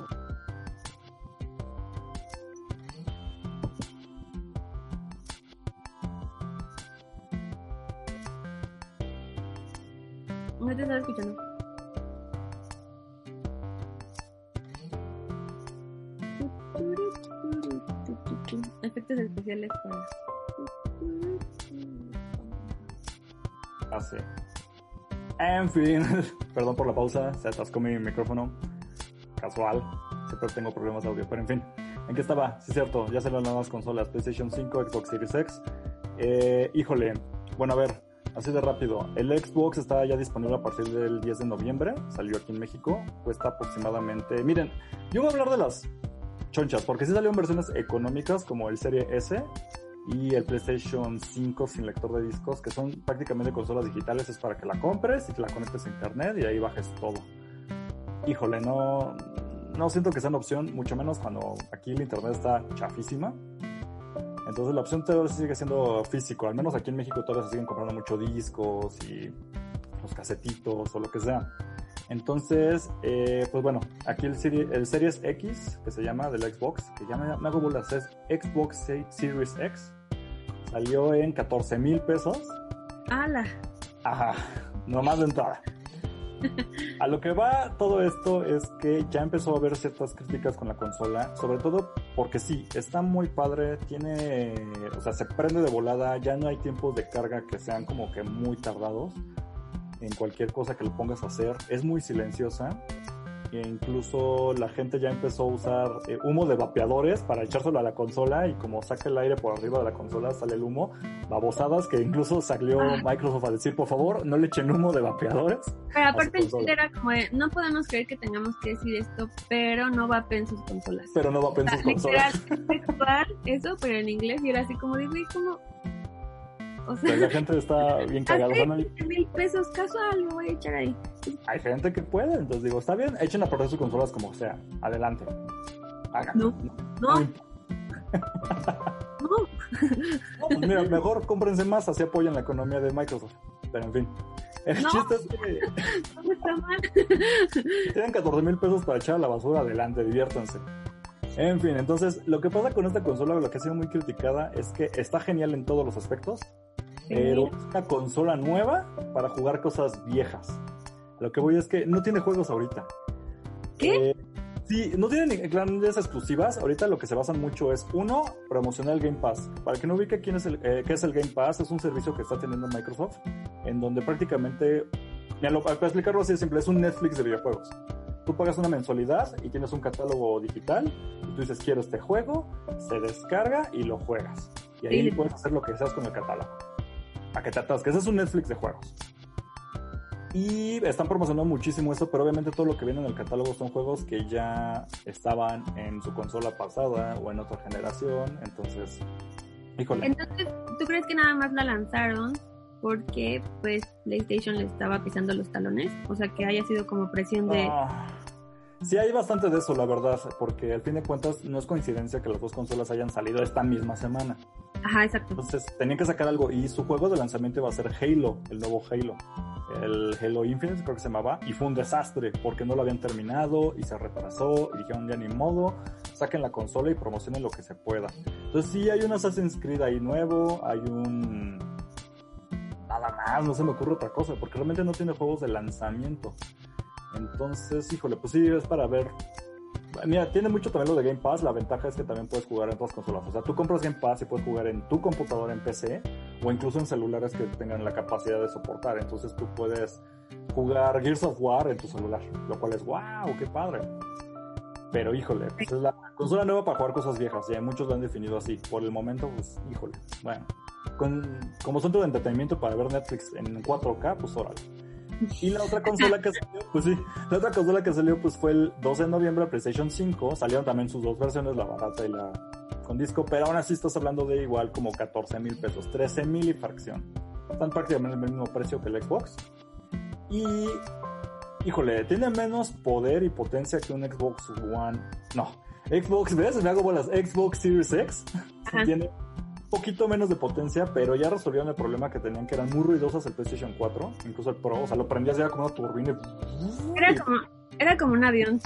En fin, (laughs) perdón por la pausa, se atascó mi micrófono. Casual, siempre tengo problemas de audio, pero en fin. ¿En qué estaba? Sí, cierto, ya se las nuevas consolas PlayStation 5, Xbox Series X. Eh, híjole, bueno, a ver, Así de rápido, el Xbox está ya disponible a partir del 10 de noviembre, salió aquí en México, cuesta aproximadamente, miren, yo voy a hablar de las chonchas, porque sí salieron versiones económicas como el Serie S y el PlayStation 5 sin lector de discos, que son prácticamente consolas digitales, es para que la compres y te la conectes a internet y ahí bajes todo. Híjole, no, no siento que sea una opción, mucho menos cuando aquí el internet está chafísima. Entonces la opción todavía sigue siendo físico, al menos aquí en México todavía se siguen comprando mucho discos y los casetitos o lo que sea. Entonces, eh, pues bueno, aquí el, el, Series X, que se llama del Xbox, que ya me, me hago bolas, es Xbox Series X, salió en 14 mil pesos. ¡Hala! Ajá, nomás de entrada. A lo que va todo esto es que ya empezó a haber ciertas críticas con la consola, sobre todo porque sí, está muy padre, tiene, o sea, se prende de volada, ya no hay tiempos de carga que sean como que muy tardados en cualquier cosa que lo pongas a hacer, es muy silenciosa e incluso la gente ya empezó a usar eh, humo de vapeadores para echárselo a la consola y como saca el aire por arriba de la consola sale el humo, babosadas que incluso salió ah. Microsoft a decir por favor no le echen humo de vapeadores. Pero aparte el era como no podemos creer que tengamos que decir esto, pero no vapen sus consolas. Pero no vapen sus consolas. (laughs) eso, pero en inglés y era así como digo, y como o sea, la gente está bien cagada. mil pesos casual, lo voy a echar ahí. Hay gente que puede, entonces digo, está bien, echen a perder sus consolas como sea. Adelante. Hagan. No, no. (laughs) No. pues mira, mejor cómprense más, así apoyan la economía de Microsoft. Pero en fin. El chiste es que. (laughs) No está mal. (laughs) tienen 14 mil pesos para echar a la basura, adelante, diviértanse. En fin, entonces lo que pasa con esta consola, lo que ha sido muy criticada, es que está genial en todos los aspectos, pero es una consola nueva para jugar cosas viejas. Lo que voy es que no tiene juegos ahorita. ¿Qué? Eh, sí, no tiene grandes exclusivas. Ahorita lo que se basan mucho es, uno, promocionar el Game Pass. Para que no ubique quién es el, eh, qué es el Game Pass, es un servicio que está teniendo Microsoft, en donde prácticamente, para explicarlo así de simple, es un Netflix de videojuegos. Tú pagas una mensualidad y tienes un catálogo digital y tú dices quiero este juego, se descarga y lo juegas. Y ahí puedes hacer lo que seas con el catálogo. A que te atasques. Ese es un Netflix de juegos. Y están promocionando muchísimo eso, pero obviamente todo lo que viene en el catálogo son juegos que ya estaban en su consola pasada o en otra generación. Entonces, híjole. Entonces, ¿tú crees que nada más la lanzaron porque pues PlayStation le estaba pisando los talones? O sea, que haya sido como presión de... Ah. Sí, hay bastante de eso, la verdad, porque al fin de cuentas no es coincidencia que las dos consolas hayan salido esta misma semana. Ajá, exacto. Entonces tenían que sacar algo y su juego de lanzamiento iba a ser Halo, el nuevo Halo. El Halo Infinite creo que se llamaba y fue un desastre porque no lo habían terminado y se retrasó y dijeron ya ni modo, saquen la consola y promocionen lo que se pueda. Entonces sí hay un Assassin's Creed ahí nuevo, hay un... Nada más, no se me ocurre otra cosa porque realmente no tiene juegos de lanzamiento. Entonces, híjole, pues sí, es para ver. Mira, tiene mucho también lo de Game Pass. La ventaja es que también puedes jugar en otras consolas. O sea, tú compras Game Pass y puedes jugar en tu computadora en PC o incluso en celulares que tengan la capacidad de soportar. Entonces tú puedes jugar Gears of War en tu celular, lo cual es wow, qué padre. Pero híjole, pues es la consola nueva para jugar cosas viejas. Y muchos lo han definido así. Por el momento, pues híjole. Bueno, con, como centro de entretenimiento para ver Netflix en 4K, pues órale. Y la otra consola que salió, pues sí, la otra consola que salió pues fue el 12 de noviembre, PlayStation 5. Salieron también sus dos versiones, la barata y la con disco, pero aún así estás hablando de igual como 14 mil pesos, 13 mil y fracción. Están prácticamente el mismo precio que el Xbox. Y, híjole, tiene menos poder y potencia que un Xbox One. No, Xbox, ¿ves? Me hago bolas. Xbox Series X tiene poquito menos de potencia, pero ya resolvieron el problema que tenían, que eran muy ruidosas el PlayStation 4, incluso el Pro, o sea, lo prendías ya como una turbina. Era como, era como un avión.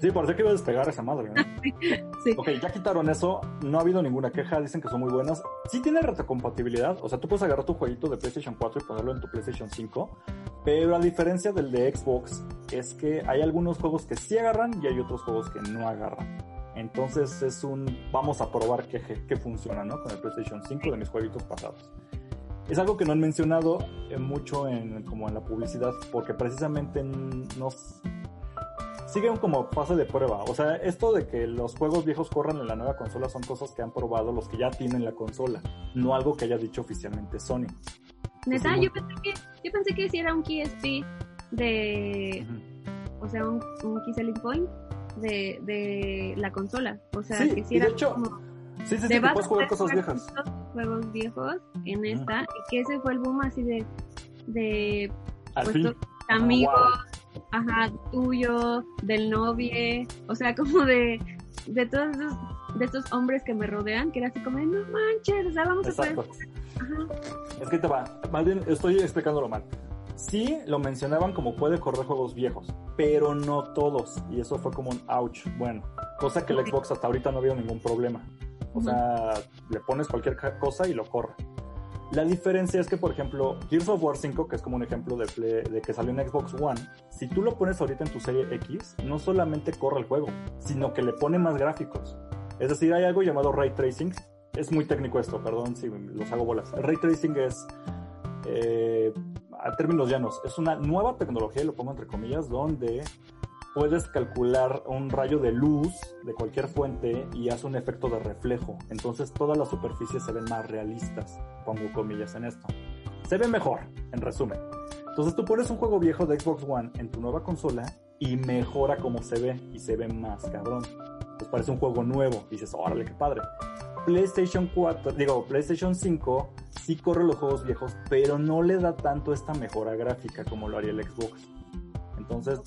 Sí, parecía que iba a despegar esa madre, ¿no? (laughs) sí. Ok, ya quitaron eso, no ha habido ninguna queja, dicen que son muy buenas. Sí tiene retrocompatibilidad, o sea, tú puedes agarrar tu jueguito de PlayStation 4 y ponerlo en tu PlayStation 5, pero a diferencia del de Xbox, es que hay algunos juegos que sí agarran y hay otros juegos que no agarran. Entonces es un vamos a probar que, funciona, ¿no? Con el PlayStation 5 de mis jueguitos pasados. Es algo que no han mencionado eh, mucho en, como en la publicidad, porque precisamente nos siguen como fase de prueba. O sea, esto de que los juegos viejos corran en la nueva consola son cosas que han probado los que ya tienen la consola, no algo que haya dicho oficialmente Sony. Neta, yo, pensé que, yo pensé que si era un KSP de. O sea, un, un Key Selling Point de, de la consola. O sea, sí, que si era de hecho, como sí, sí, sí, puedes jugar cosas viejas. Juegos viejos en esta, y que ese fue el boom así de, de pues, amigos, ajá, tuyo, del novio, o sea, (laughs) como de, de todos esos, de estos hombres que me rodean, que era así como, no manches, o sea, vamos Exacto. a poder... Ajá. Es que te va, más bien estoy explicándolo mal Sí, lo mencionaban como puede correr juegos viejos, pero no todos. Y eso fue como un ouch. Bueno, cosa que el Xbox hasta ahorita no había ningún problema. O sea, le pones cualquier cosa y lo corre. La diferencia es que, por ejemplo, Gears of War 5, que es como un ejemplo de, de, que salió en Xbox One, si tú lo pones ahorita en tu serie X, no solamente corre el juego, sino que le pone más gráficos. Es decir, hay algo llamado ray tracing. Es muy técnico esto, perdón si los hago bolas. El ray tracing es, eh, a términos llanos, es una nueva tecnología, lo pongo entre comillas, donde puedes calcular un rayo de luz de cualquier fuente y hace un efecto de reflejo. Entonces todas las superficies se ven más realistas, pongo comillas en esto. Se ve mejor, en resumen. Entonces tú pones un juego viejo de Xbox One en tu nueva consola y mejora como se ve y se ve más cabrón. Pues parece un juego nuevo dices, órale, qué padre. PlayStation 4, digo, PlayStation 5 sí corre los juegos viejos, pero no le da tanto esta mejora gráfica como lo haría el Xbox. Entonces,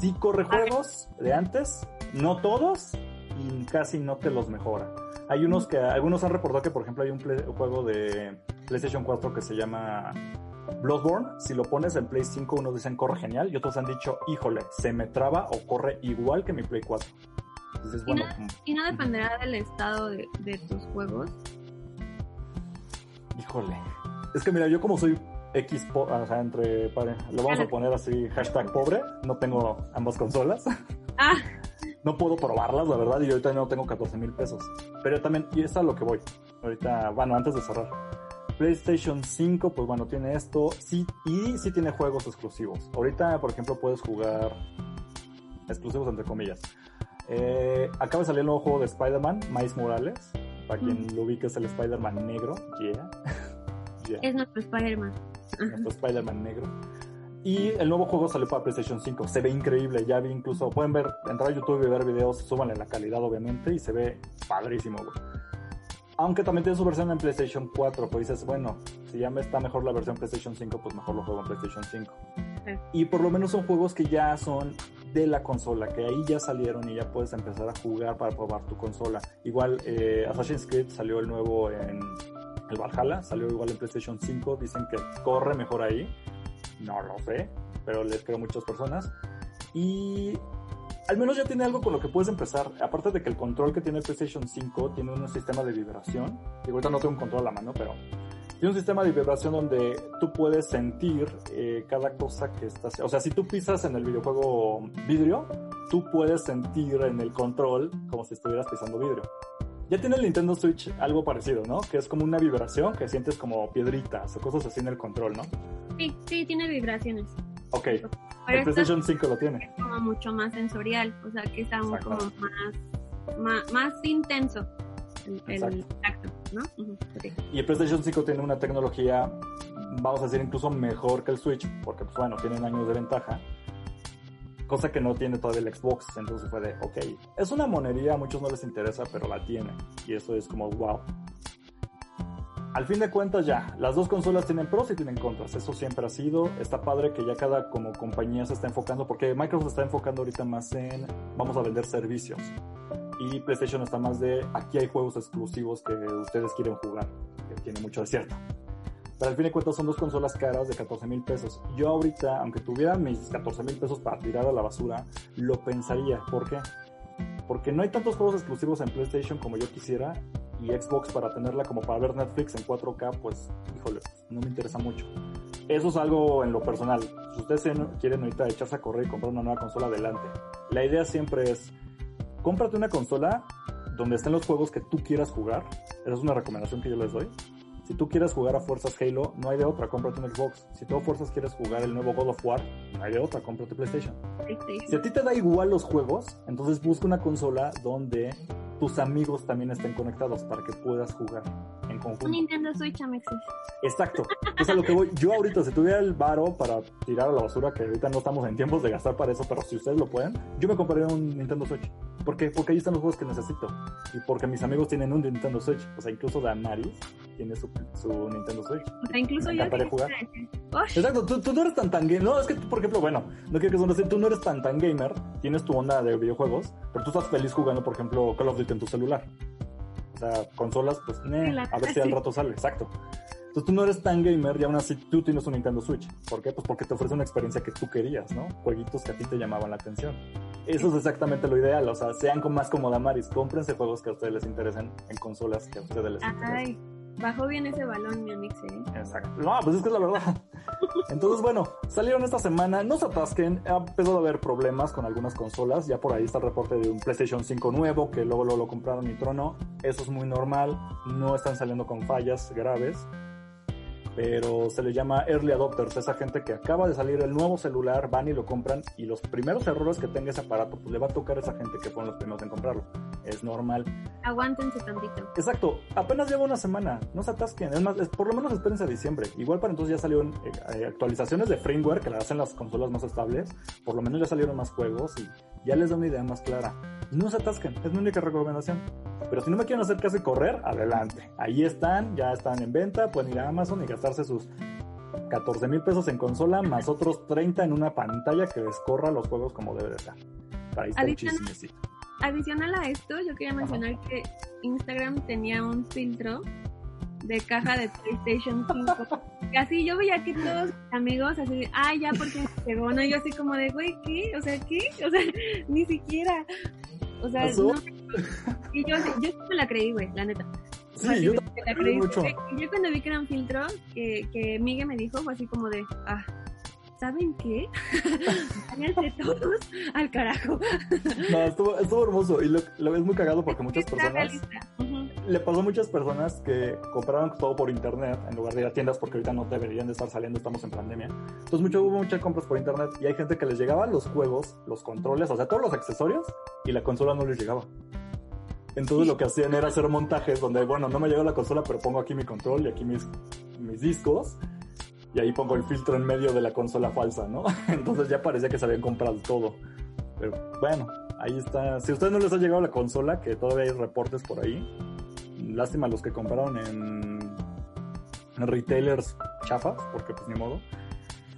sí corre juegos de antes, no todos, y casi no te los mejora. Hay unos que, algunos han reportado que, por ejemplo, hay un, juego de PlayStation 4 que se llama Bloodborne. Si lo pones en Play 5, unos dicen corre genial y otros han dicho, híjole, se me traba o corre igual que mi Play 4. ¿Y, no, dependerá del estado de, de tus juegos? Híjole. Es que mira, yo como soy X, o sea, entre, lo vamos a poner así, hashtag pobre, no tengo ambas consolas. (laughs) Ah. No puedo probarlas, la verdad, y ahorita no tengo 14 mil pesos. Pero también, y es a lo que voy. Ahorita, bueno, antes de cerrar. PlayStation 5, pues bueno, tiene esto, sí, y sí tiene juegos exclusivos. Ahorita, por ejemplo, puedes jugar exclusivos entre comillas. Eh, acaba de salir el nuevo juego de Spider-Man, Miles Morales. Para quien lo ubique es el Spider-Man negro, yeah. (laughs) Es nuestro Spider-Man nuestro Spider-Man negro. Y el nuevo juego salió para PlayStation 5. Se ve increíble. Ya vi incluso, pueden ver, entrar a YouTube y ver videos, súbanle la calidad obviamente y se ve padrísimo, Aunque también tiene su versión en PlayStation 4, pues dices, bueno, si ya me está mejor la versión PlayStation 5, pues mejor lo juego en PlayStation 5. Y por lo menos son juegos que ya son de la consola, que ahí ya salieron y ya puedes empezar a jugar para probar tu consola. Igual eh, Assassin's Creed salió el nuevo en el Valhalla, salió igual en PlayStation 5, dicen que corre mejor ahí, no lo sé, pero les creo muchas personas. Y al menos ya tiene algo con lo que puedes empezar. Aparte de que el control que tiene el PlayStation 5 tiene un sistema de vibración. Y ahorita no tengo un control a la mano, pero tiene un sistema de vibración donde tú puedes sentir eh, cada cosa que estás. O sea, si tú pisas en el videojuego vidrio, tú puedes sentir en el control como si estuvieras pisando vidrio. Ya tiene el Nintendo Switch algo parecido, ¿no? Que es como una vibración que sientes como piedritas o cosas así en el control, ¿no? Sí, sí, tiene vibraciones. Ok. el PlayStation 5 lo tiene. Es como mucho más sensorial, o sea, que está como más, más, intenso el, tacto, Y el PlayStation 5 tiene una tecnología, vamos a decir, incluso mejor que el Switch, porque, pues bueno, tienen años de ventaja cosa que no tiene todavía el Xbox. Entonces fue de, ok, es una monería, a muchos no les interesa, pero la tiene. Y eso es como, wow. Al fin de cuentas ya, las dos consolas tienen pros y tienen contras, eso siempre ha sido, está padre que ya cada como compañía se está enfocando, porque Microsoft está enfocando ahorita más en vamos a vender servicios y PlayStation está más de aquí hay juegos exclusivos que ustedes quieren jugar, que tiene mucho de cierto. Pero al fin de cuentas son dos consolas caras de 14 mil pesos. Yo ahorita, aunque tuviera mis 14 mil pesos para tirar a la basura, lo pensaría. ¿Por qué? Porque no hay tantos juegos exclusivos en PlayStation como yo quisiera y Xbox para tenerla como para ver Netflix en 4K, pues, híjole, no me interesa mucho. Eso es algo en lo personal. Si ustedes quieren ahorita echarse a correr y comprar una nueva consola, adelante. La idea siempre es, cómprate una consola donde estén los juegos que tú quieras jugar. Esa es una recomendación que yo les doy si tú quieres jugar a fuerzas Halo, no hay de otra, cómprate un Xbox. Si tú a fuerzas quieres jugar el nuevo God of War, no hay de otra, cómprate PlayStation. Si a ti te da igual los juegos, entonces busca una consola donde tus amigos también estén conectados para que puedas jugar en conjunto. Un Nintendo Switch, Amexis. Exacto. Es a lo que voy. Yo ahorita, si tuviera el varo para tirar a la basura, que ahorita no estamos en tiempos de gastar para eso, pero si ustedes lo pueden, yo me compraría un Nintendo Switch. ¿Por qué? Porque ahí están los juegos que necesito. Y porque mis amigos tienen un Nintendo Switch. O sea, incluso Damaris tiene su, Nintendo Switch. O sea, incluso me yo. jugar. Exacto, tú, no eres tan tan gamer. No, es que tú, por ejemplo, bueno, no quiero que son tú no eres tan tan gamer. Tienes tu onda de videojuegos, pero tú estás feliz jugando, por ejemplo, Call of Duty en tu celular. Sea, consolas, pues, (laughs) a ver si al rato sale. Exacto. Entonces tú no eres tan gamer y aún así tú tienes un Nintendo Switch. ¿Por qué? Pues porque te ofrece una experiencia que tú querías, ¿no? Jueguitos que a ti te llamaban la atención. Eso es exactamente lo ideal, o sea, sean más como Damaris, cómprense juegos que a ustedes les interesen en consolas que a ustedes les interesen. Ay, bajó bien ese balón, mi amigo. ¿eh? Exacto. No, pues es que es la verdad. (laughs) Entonces, bueno, salieron esta semana, no se atasquen, ha empezado a haber problemas con algunas consolas, ya por ahí está el reporte de un PlayStation 5 nuevo, que luego lo, lo compraron y trono, eso es muy normal, no están saliendo con fallas graves, pero se le llama early adopters, esa gente que acaba de salir el nuevo celular, van y lo compran y los primeros errores que tenga ese aparato, pues le va a tocar a esa gente que fueron los primeros en comprarlo. Es normal. Aguántense tantito. Exacto, apenas lleva una semana, no se atasquen, es más, es, por lo menos espérense a diciembre. Igual para entonces ya salieron eh, eh, actualizaciones de firmware que le hacen las consolas más estables, por lo menos ya salieron más juegos y ya les da una idea más clara. No se atasquen, es mi única recomendación. Pero si no me quieren hacer caso y correr, adelante. Ahí están, ya están en venta, pueden ir a Amazon y gastarse sus 14 mil pesos en consola, más otros 30 en una pantalla que les corra los juegos como debe de estar. Para ahí está el Adicional-. Adicional a esto, yo quería mencionar que Instagram tenía un filtro de caja de PlayStation 5. Que así yo veía que todos mis amigos así de, ah, ya porque me llegó, ¿no? Yo así como de, güey, ¿qué? O sea, ¿qué? O sea, (laughs) ni siquiera. O sea, ¿Pasó? no. Y yo, yo sí me la creí, güey, la neta. Sí, Así yo que la creí. mucho. Y yo cuando vi que era un filtro, que, que Miguel me dijo, fue así como de, ah, ¿saben qué? (laughs) Váyanse todos al carajo. No, estuvo, estuvo hermoso y lo, lo es muy cagado porque muchas personas le pasó a muchas personas que compraron todo por internet en lugar de ir a tiendas porque ahorita no deberían de estar saliendo, estamos en pandemia. Entonces mucho, hubo muchas compras por internet y hay gente que les llegaban los juegos, los controles, o sea, todos los accesorios y la consola no les llegaba. Entonces lo que hacían era hacer montajes donde, bueno, no me llegó la consola, pero pongo aquí mi control y aquí mis, mis discos y ahí pongo el filtro en medio de la consola falsa, ¿no? (laughs) Entonces ya parecía que se habían comprado todo. Pero bueno, ahí está. Si a ustedes no les ha llegado la consola, que todavía hay reportes por ahí, lástima los que compraron en, retailers chafas, porque pues ni modo.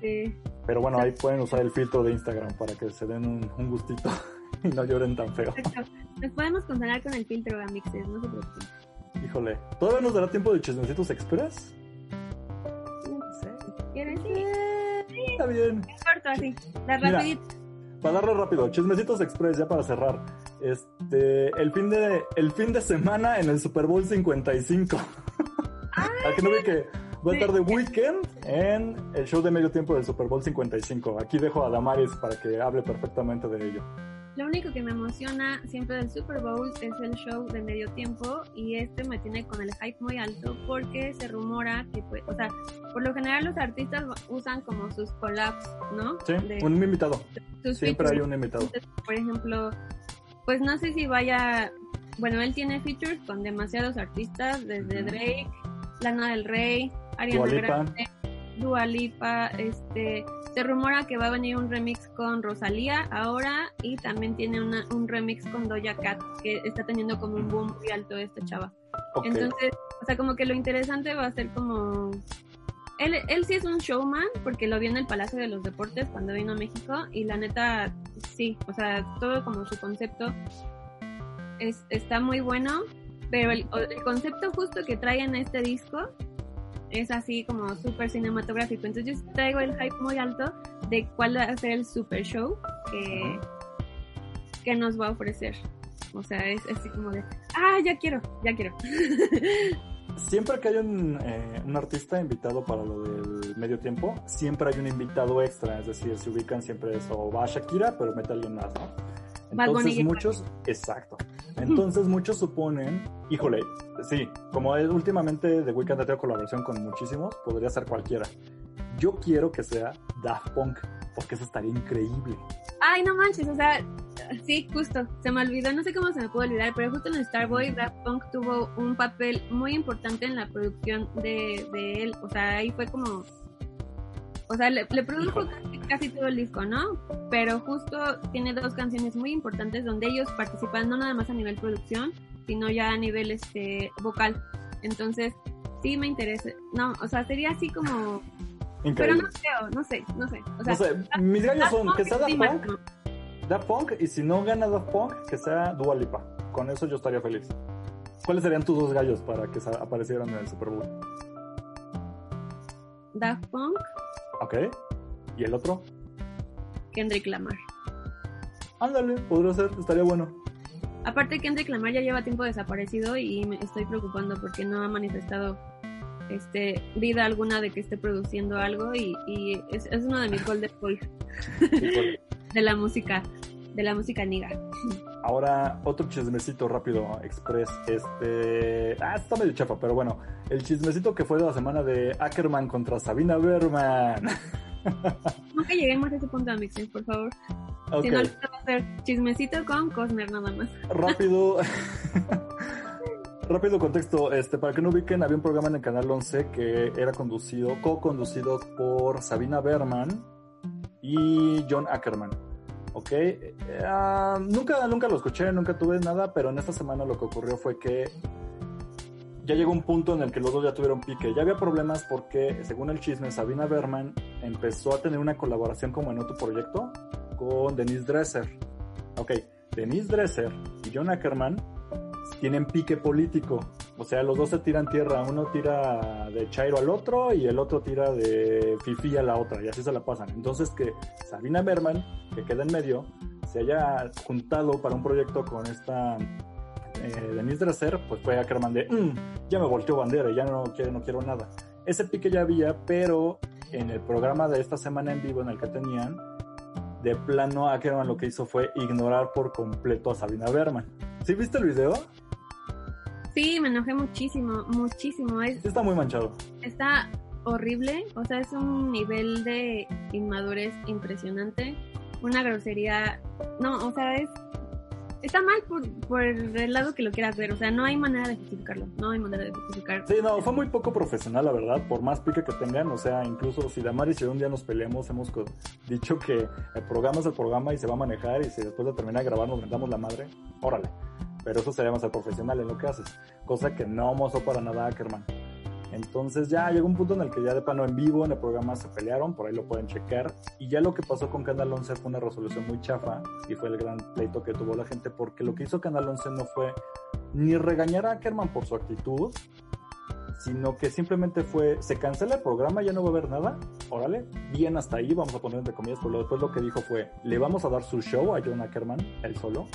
Sí. Pero bueno, ahí pueden usar el filtro de Instagram para que se den un, un gustito (laughs) y no lloren tan feo. Perfecto. Nos podemos consolar con el filtro, Amixes, no se preocupen. Híjole, ¿todavía nos dará tiempo de chismecitos express? Está bien. Corto así. La Mira. rapidito. Para darle rápido, chismecitos express ya para cerrar. Este, el fin de el fin de semana en el Super Bowl 55. (laughs) Para que no ve que va a estar de weekend en el show de medio tiempo del Super Bowl 55. Aquí dejo a Damaris para que hable perfectamente de ello. Lo único que me emociona siempre del Super Bowl es el show de medio tiempo y este me tiene con el hype muy alto porque se rumora que, pues, o sea, por lo general los artistas usan como sus collabs, ¿no? Sí, De- un invitado. Siempre hay un invitado. Entonces, por ejemplo, pues no sé si vaya, bueno, él tiene features con demasiados artistas, desde. Drake, Lana del Rey, Ariana. Grande, Dua Lipa, este, se rumora que va a venir un remix con Rosalía ahora y también tiene una, un remix con Doja Cat que está teniendo como un boom muy alto esta chava. Entonces, o sea, como que lo interesante va a ser como... Él, él sí es un showman porque lo vi en el Palacio de los Deportes cuando vino a México y la neta, sí, o sea, todo como su concepto es, está muy bueno, pero el, el concepto justo que trae en este disco es así como súper cinematográfico. Entonces yo traigo el hype muy alto de cuál va a ser el super show que, que nos va a ofrecer. O sea, es así como de, ah, ya quiero, ya quiero. (laughs) Siempre que hay un, eh, un artista invitado para lo del medio tiempo, siempre hay un invitado extra. Es decir, se ubican siempre eso. O va a Shakira, pero mete a alguien más, ¿no? Entonces muchos, exacto. Entonces (laughs) muchos suponen, híjole, sí, como es, últimamente The Weeknd ha tenido colaboración con muchísimos, podría ser cualquiera. Yo quiero que sea Daft Punk, porque eso estaría increíble. Ay, no manches, o sea, sí, justo, se me olvidó, no sé cómo se me pudo olvidar, pero justo en Starboy Daft Punk tuvo un papel muy importante en la producción de, de él, o sea, ahí fue como, o sea, le, le produjo casi, casi todo el disco, ¿no? Pero justo tiene dos canciones muy importantes donde ellos participan no nada más a nivel producción, sino ya a nivel este vocal. Entonces, sí me interesa, no, o sea, sería así como, pero Increíble. no creo, no sé, no sé, o sea, no sé, mis gallos son que sea Daft Punk. Daft Punk, y si no gana Daft Punk, que sea Dua Lipa. Con eso yo estaría feliz. ¿Cuáles serían tus dos gallos para que aparecieran en el Super Bowl? Daft Punk, Ok. ¿Y el otro? Kendrick Lamar. Ándale, podría ser, estaría bueno. Aparte, Kendrick Lamar ya lleva tiempo desaparecido y me estoy preocupando porque no ha manifestado este vida alguna de que esté produciendo algo y, y es, es uno de mis (laughs) boys Híjole. (laughs) de la música, de la música niga. Ahora, otro chismecito rápido, express. Este. Ah, está medio chafa, pero bueno. El chismecito que fue de la semana de Ackerman contra Sabina Berman. (laughs) Nunca lleguemos a ese punto, Mixing, por favor. Si no, va a ser chismecito con Cosner nada más. rápido. (laughs) rápido contexto. Este, para que no ubiquen, había un programa en el canal 11 que era conducido, co-conducido por Sabina Berman y John Ackerman. Ok, eh, ah, nunca, nunca lo escuché, nunca tuve nada, pero en esta semana lo que ocurrió fue que ya llegó un punto en el que los dos ya tuvieron pique. Ya había problemas porque, según el chisme, Sabina Berman empezó a tener una colaboración como en otro proyecto con Denise Dresser. Ok, Denise Dresser y John Ackerman tienen pique político. O sea, los dos se tiran tierra. Uno tira de Chairo al otro y el otro tira de Fifi a la otra. Y así se la pasan. Entonces que Sabina Berman, que queda en medio, se haya juntado para un proyecto con esta eh, Denise Dresser, pues fue Ackerman de, "Mm, ya me volteó bandera, ya no quiero, no quiero nada. Ese pique ya había, pero en el programa de esta semana en vivo en el que tenían, de plano Ackerman lo que hizo fue ignorar por completo a Sabina Berman. ¿Sí viste el video? Sí, me enojé muchísimo, muchísimo. Es, está muy manchado. está horrible, o sea, es un nivel de inmadurez impresionante, una grosería, no, o sea, es está mal por, por el lado que lo quieras ver, o sea, no hay manera de justificarlo, no hay manera de justificar. Sí, no, fue muy poco profesional, la verdad, por más pique que tengan. O sea, incluso si Damaris y yo un día nos peleamos, hemos dicho que el programa es el programa y se va a manejar y si después de terminar de grabar nos mentamos la madre, órale. Pero eso sería más ser profesional en lo que haces, cosa que no mostró para nada Ackerman. Entonces ya llegó un punto en el que ya de plano en vivo en el programa se pelearon, por ahí lo pueden checar. Y ya lo que pasó con Canal 11 fue una resolución muy chafa y fue el gran pleito que tuvo la gente porque lo que hizo Canal 11 no fue ni regañar a Ackerman por su actitud, sino que simplemente fue, se cancela el programa, ya no va a haber nada, órale, bien hasta ahí, vamos a poner entre comillas, pero después lo que dijo fue, le vamos a dar su show a John Ackerman, él solo,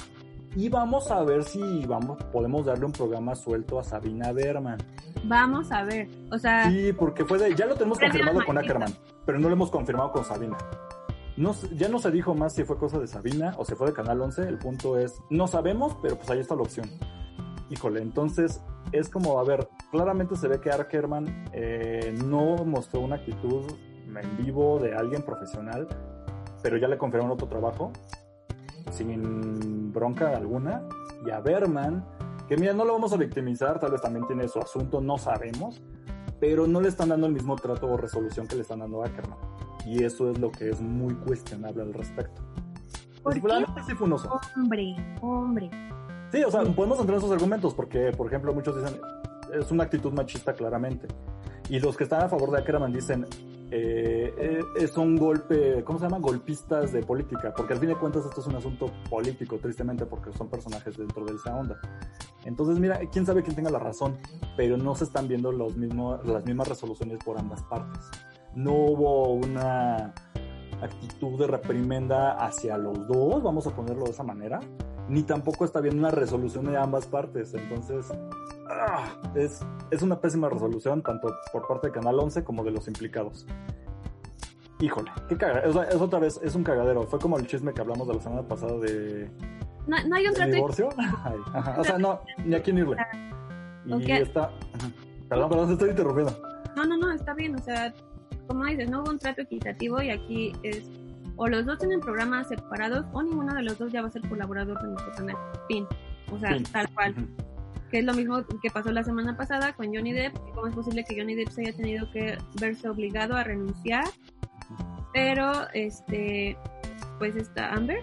y vamos a ver si vamos, podemos darle un programa suelto a Sabina Berman. Vamos a ver, o sea, Sí, porque fue de, ya lo tenemos confirmado con. Ackerman, pero no lo hemos confirmado con Sabina. No, ya no se dijo más si fue cosa de Sabina o si fue de Canal 11, el punto es, no sabemos, pero pues ahí está la opción. Híjole, entonces es como, a ver, claramente se ve que Ackerman eh, no mostró una actitud en vivo de alguien profesional, pero ya le confirmaron otro trabajo, sin bronca alguna, y a Berman, que mira, no lo vamos a victimizar, tal vez también tiene su asunto, no sabemos, pero no le están dando el mismo trato o resolución que le están dando a Ackerman. Y eso es lo que es muy cuestionable al respecto. ¿Por Sí, qué? la neta sí fue un oso. hombre, hombre. Sí, o sea, podemos entrar en esos argumentos porque, por ejemplo, muchos dicen, es una actitud machista claramente. Y los que están a favor de Ackerman dicen, eh, eh, es un golpe, ¿cómo se llama? Golpistas de política, porque al fin de cuentas esto es un asunto político, tristemente, porque son personajes dentro de esa onda. Entonces, mira, quién sabe quién tenga la razón, pero no se están viendo los mismos, las mismas resoluciones por ambas partes. No hubo una actitud de reprimenda hacia los dos, vamos a ponerlo de esa manera, ni tampoco está viendo una resolución de ambas partes. Entonces, ah, es, es una pésima resolución, tanto por parte de Canal 11 como de los implicados. Híjole, qué sea, es otra vez, es un cagadero. Fue como el chisme que hablamos de la semana pasada de, No, no hay un ¿De trato divorcio? (laughs) Ay, ajá. O sea, no, ni a quién irle. Y Ok. está. Perdón, perdón, te estoy interrumpiendo. No, no, no, está bien, o sea, como dices, no hubo un trato equitativo y aquí es o los dos tienen programas separados o ninguno de los dos ya va a ser colaborador de nuestro canal. Fin. O sea, Fin. tal cual. Que es lo mismo que pasó la semana pasada con Johnny Depp. ¿Cómo es posible que Johnny Depp se haya tenido que verse obligado a renunciar? Pero, este, pues está Amber,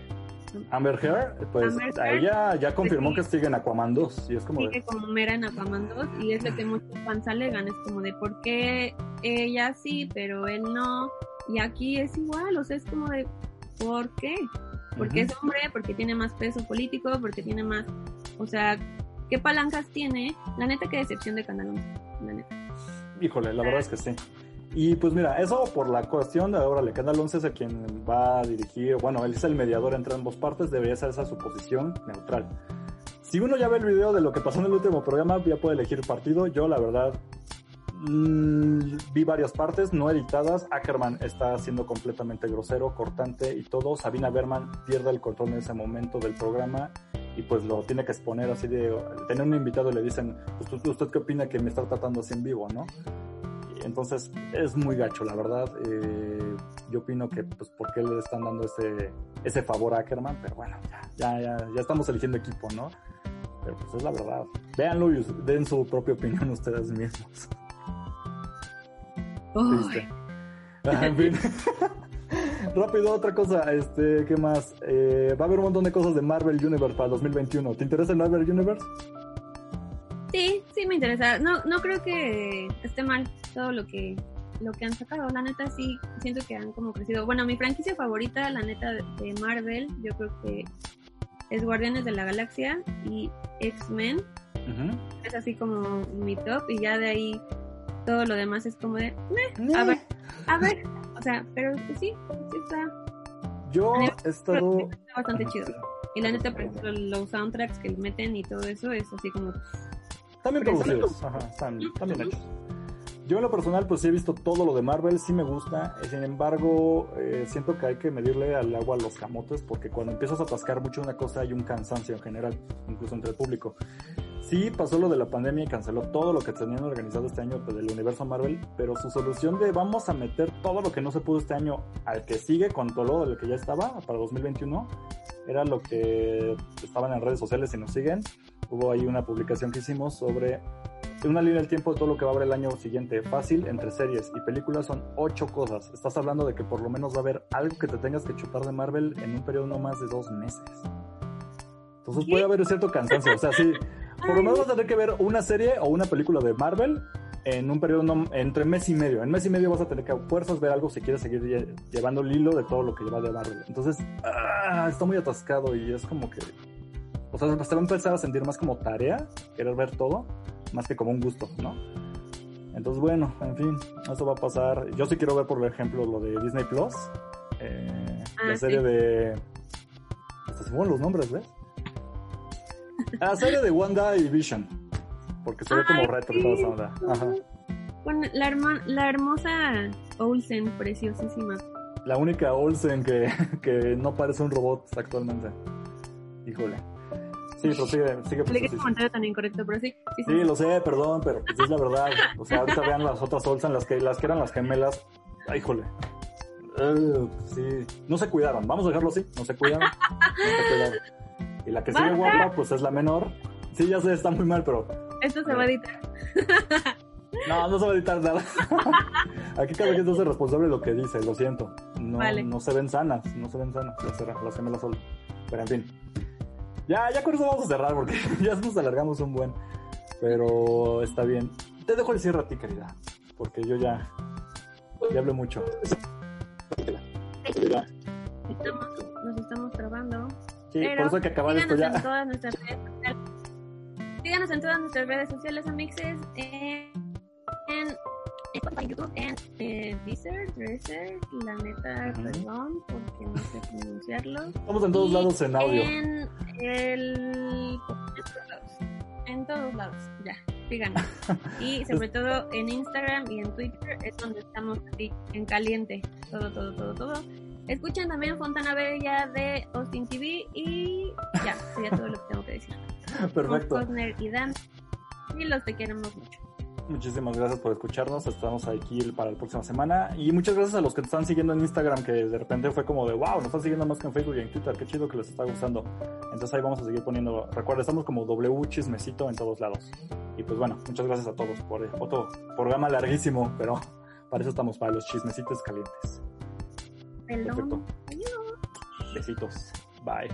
Amber Heard, pues Amber a ella ya confirmó sí. que sigue en Aquaman 2. Y es como. de- sigue como mera en Aquaman 2 y es lo que muchos fans alegan, es como de por qué ella sí, pero él no, y aquí es igual, o sea, es como de ¿por qué? Porque Ujú. es hombre, porque tiene más peso político, porque tiene más, o sea, ¿qué palancas tiene? La neta, qué decepción de Canal 11, la neta. Híjole, la verdad es que sí. Y pues mira, eso por la cuestión de ahora, Canal 11 es a quien va a dirigir, bueno, él es el mediador entre ambas partes, debería ser esa su posición neutral. Si uno ya ve el video de lo que pasó en el último programa, ya puede elegir partido. Yo, la verdad, mm, vi varias partes no editadas. Ackerman está siendo completamente grosero, cortante y todo. Sabina Berman pierde el control en ese momento del programa y pues lo tiene que exponer así de... Tener un invitado y le dicen, ¿usted, usted qué opina que me está tratando así en vivo, no? entonces es muy gacho, la verdad. Eh, yo opino que, pues, ¿por qué le están dando ese, ese favor a Ackerman? Pero bueno, ya, ya, ya estamos eligiendo equipo, ¿no? Pero pues es la verdad. Véanlo y den su propia opinión ustedes mismos. (laughs) En fin. (laughs) Rápido, otra cosa, este, ¿qué más? Eh, va a haber un montón de cosas de Marvel Universe para 2021. ¿Te interesa el Marvel Universe? Sí, sí me interesa. No, no creo que esté mal todo lo que lo que han sacado. La neta sí siento que han como crecido. Bueno, mi franquicia favorita, la neta de Marvel, yo creo que es Guardianes de la Galaxia y X-Men. Es así como mi top y ya de ahí todo lo demás es como de, a ver, a ver, o sea, pero sí, sí está. Yo he estado... Está bastante chido. Y la neta, por ejemplo, los soundtracks que meten y todo eso es así como... También producidos, ajá, están, también hechos. Yo en lo personal pues sí he visto todo lo de Marvel, sí me gusta, sin embargo eh, siento que hay que medirle al agua a los camotes porque cuando empiezas a atascar mucho una cosa hay un cansancio en general, incluso entre el público. Sí pasó lo de la pandemia y canceló todo lo que tenían organizado este año pues, del universo Marvel, pero su solución de vamos a meter todo lo que no se pudo este año al que sigue con todo lo que ya estaba para 2021 era lo que estaban en redes sociales y nos siguen. Hubo ahí una publicación que hicimos sobre una línea del tiempo de todo lo que va a haber el año siguiente. Fácil, entre series y películas son ocho cosas. Estás hablando de que por lo menos va a haber algo que te tengas que chutar de Marvel en un periodo no más de dos meses. Entonces puede haber cierto cansancio. O sea, sí, por lo menos vas a tener que ver una serie o una película de Marvel en un periodo no, entre mes y medio. En mes y medio vas a tener que a fuerzas ver algo si quieres seguir llevando el hilo de todo lo que lleva de Marvel. Entonces, ah, está muy atascado y es como que... O sea, te va a empezar a sentir más como tarea, querer ver todo más que como un gusto, ¿no? Entonces, bueno, en fin, eso va a pasar. Yo sí quiero ver, por ejemplo, lo de Disney Plus, eh, la ah, serie de. Hasta se los nombres, ¿ves? La serie de Wanda y Vision, porque se ve como retro y toda esa onda. Ajá. Bueno, la, la hermosa Olsen, preciosísima. La única Olsen que, (laughs) que no parece un robot actualmente. Híjole. Sí, pero sigue, sigue. Le sí, comentario tan incorrecto, pero sí. Sí, sí. lo sé, perdón, pero pues es la verdad. O sea, ahorita vean las otras Olsen, las que, las que eran las gemelas. Ay, híjole. Uh, sí, no se cuidaron, vamos a dejarlo así, no se cuidaron, no se cuidaron. Y la que sigue guapa, pues es la menor. Sí, ya sé, está muy mal, pero. Esto se va a editar. No, no se va a editar nada. (laughs) Aquí cada quien es responsable de lo que dice, lo siento. No, no se ven sanas, no se ven sanas las, las gemelas solo. Pero en fin. Ya, ya con eso vamos a cerrar porque (laughs) ya nos alargamos un buen. Pero está bien. Te dejo el cierre a ti, querida. Porque yo ya, ya hablé mucho. nos estamos grabando. Sí, por eso que acabar esto ya. En todas nuestras redes sociales. Síganos en todas nuestras redes sociales, amixes. En, en en YouTube, en eh, Deezer, la neta, perdón, porque no sé pronunciarlo. Estamos en todos lados en audio. En el... En todos lados, ya, fíjate. (laughs) Y sobre todo en Instagram y en Twitter es donde estamos así, en caliente, todo, todo, todo, todo. Escuchen también Fontana Bella de Austin TV y ya, sería todo lo que tengo que decir. (laughs) Perfecto. y Dan, y los te queremos mucho. Muchísimas gracias por escucharnos. Estamos aquí para la próxima semana. Y muchas gracias a los que te están siguiendo en Instagram, que de repente fue como de wow, nos están siguiendo más que en Facebook y en Twitter. Qué chido que les está gustando. Entonces ahí vamos a seguir poniendo. Recuerda, estamos como W Chismecito en todos lados. Y pues bueno, muchas gracias a todos por otro programa larguísimo, pero para eso estamos, para los chismecitos calientes. Perfecto. Besitos. Bye.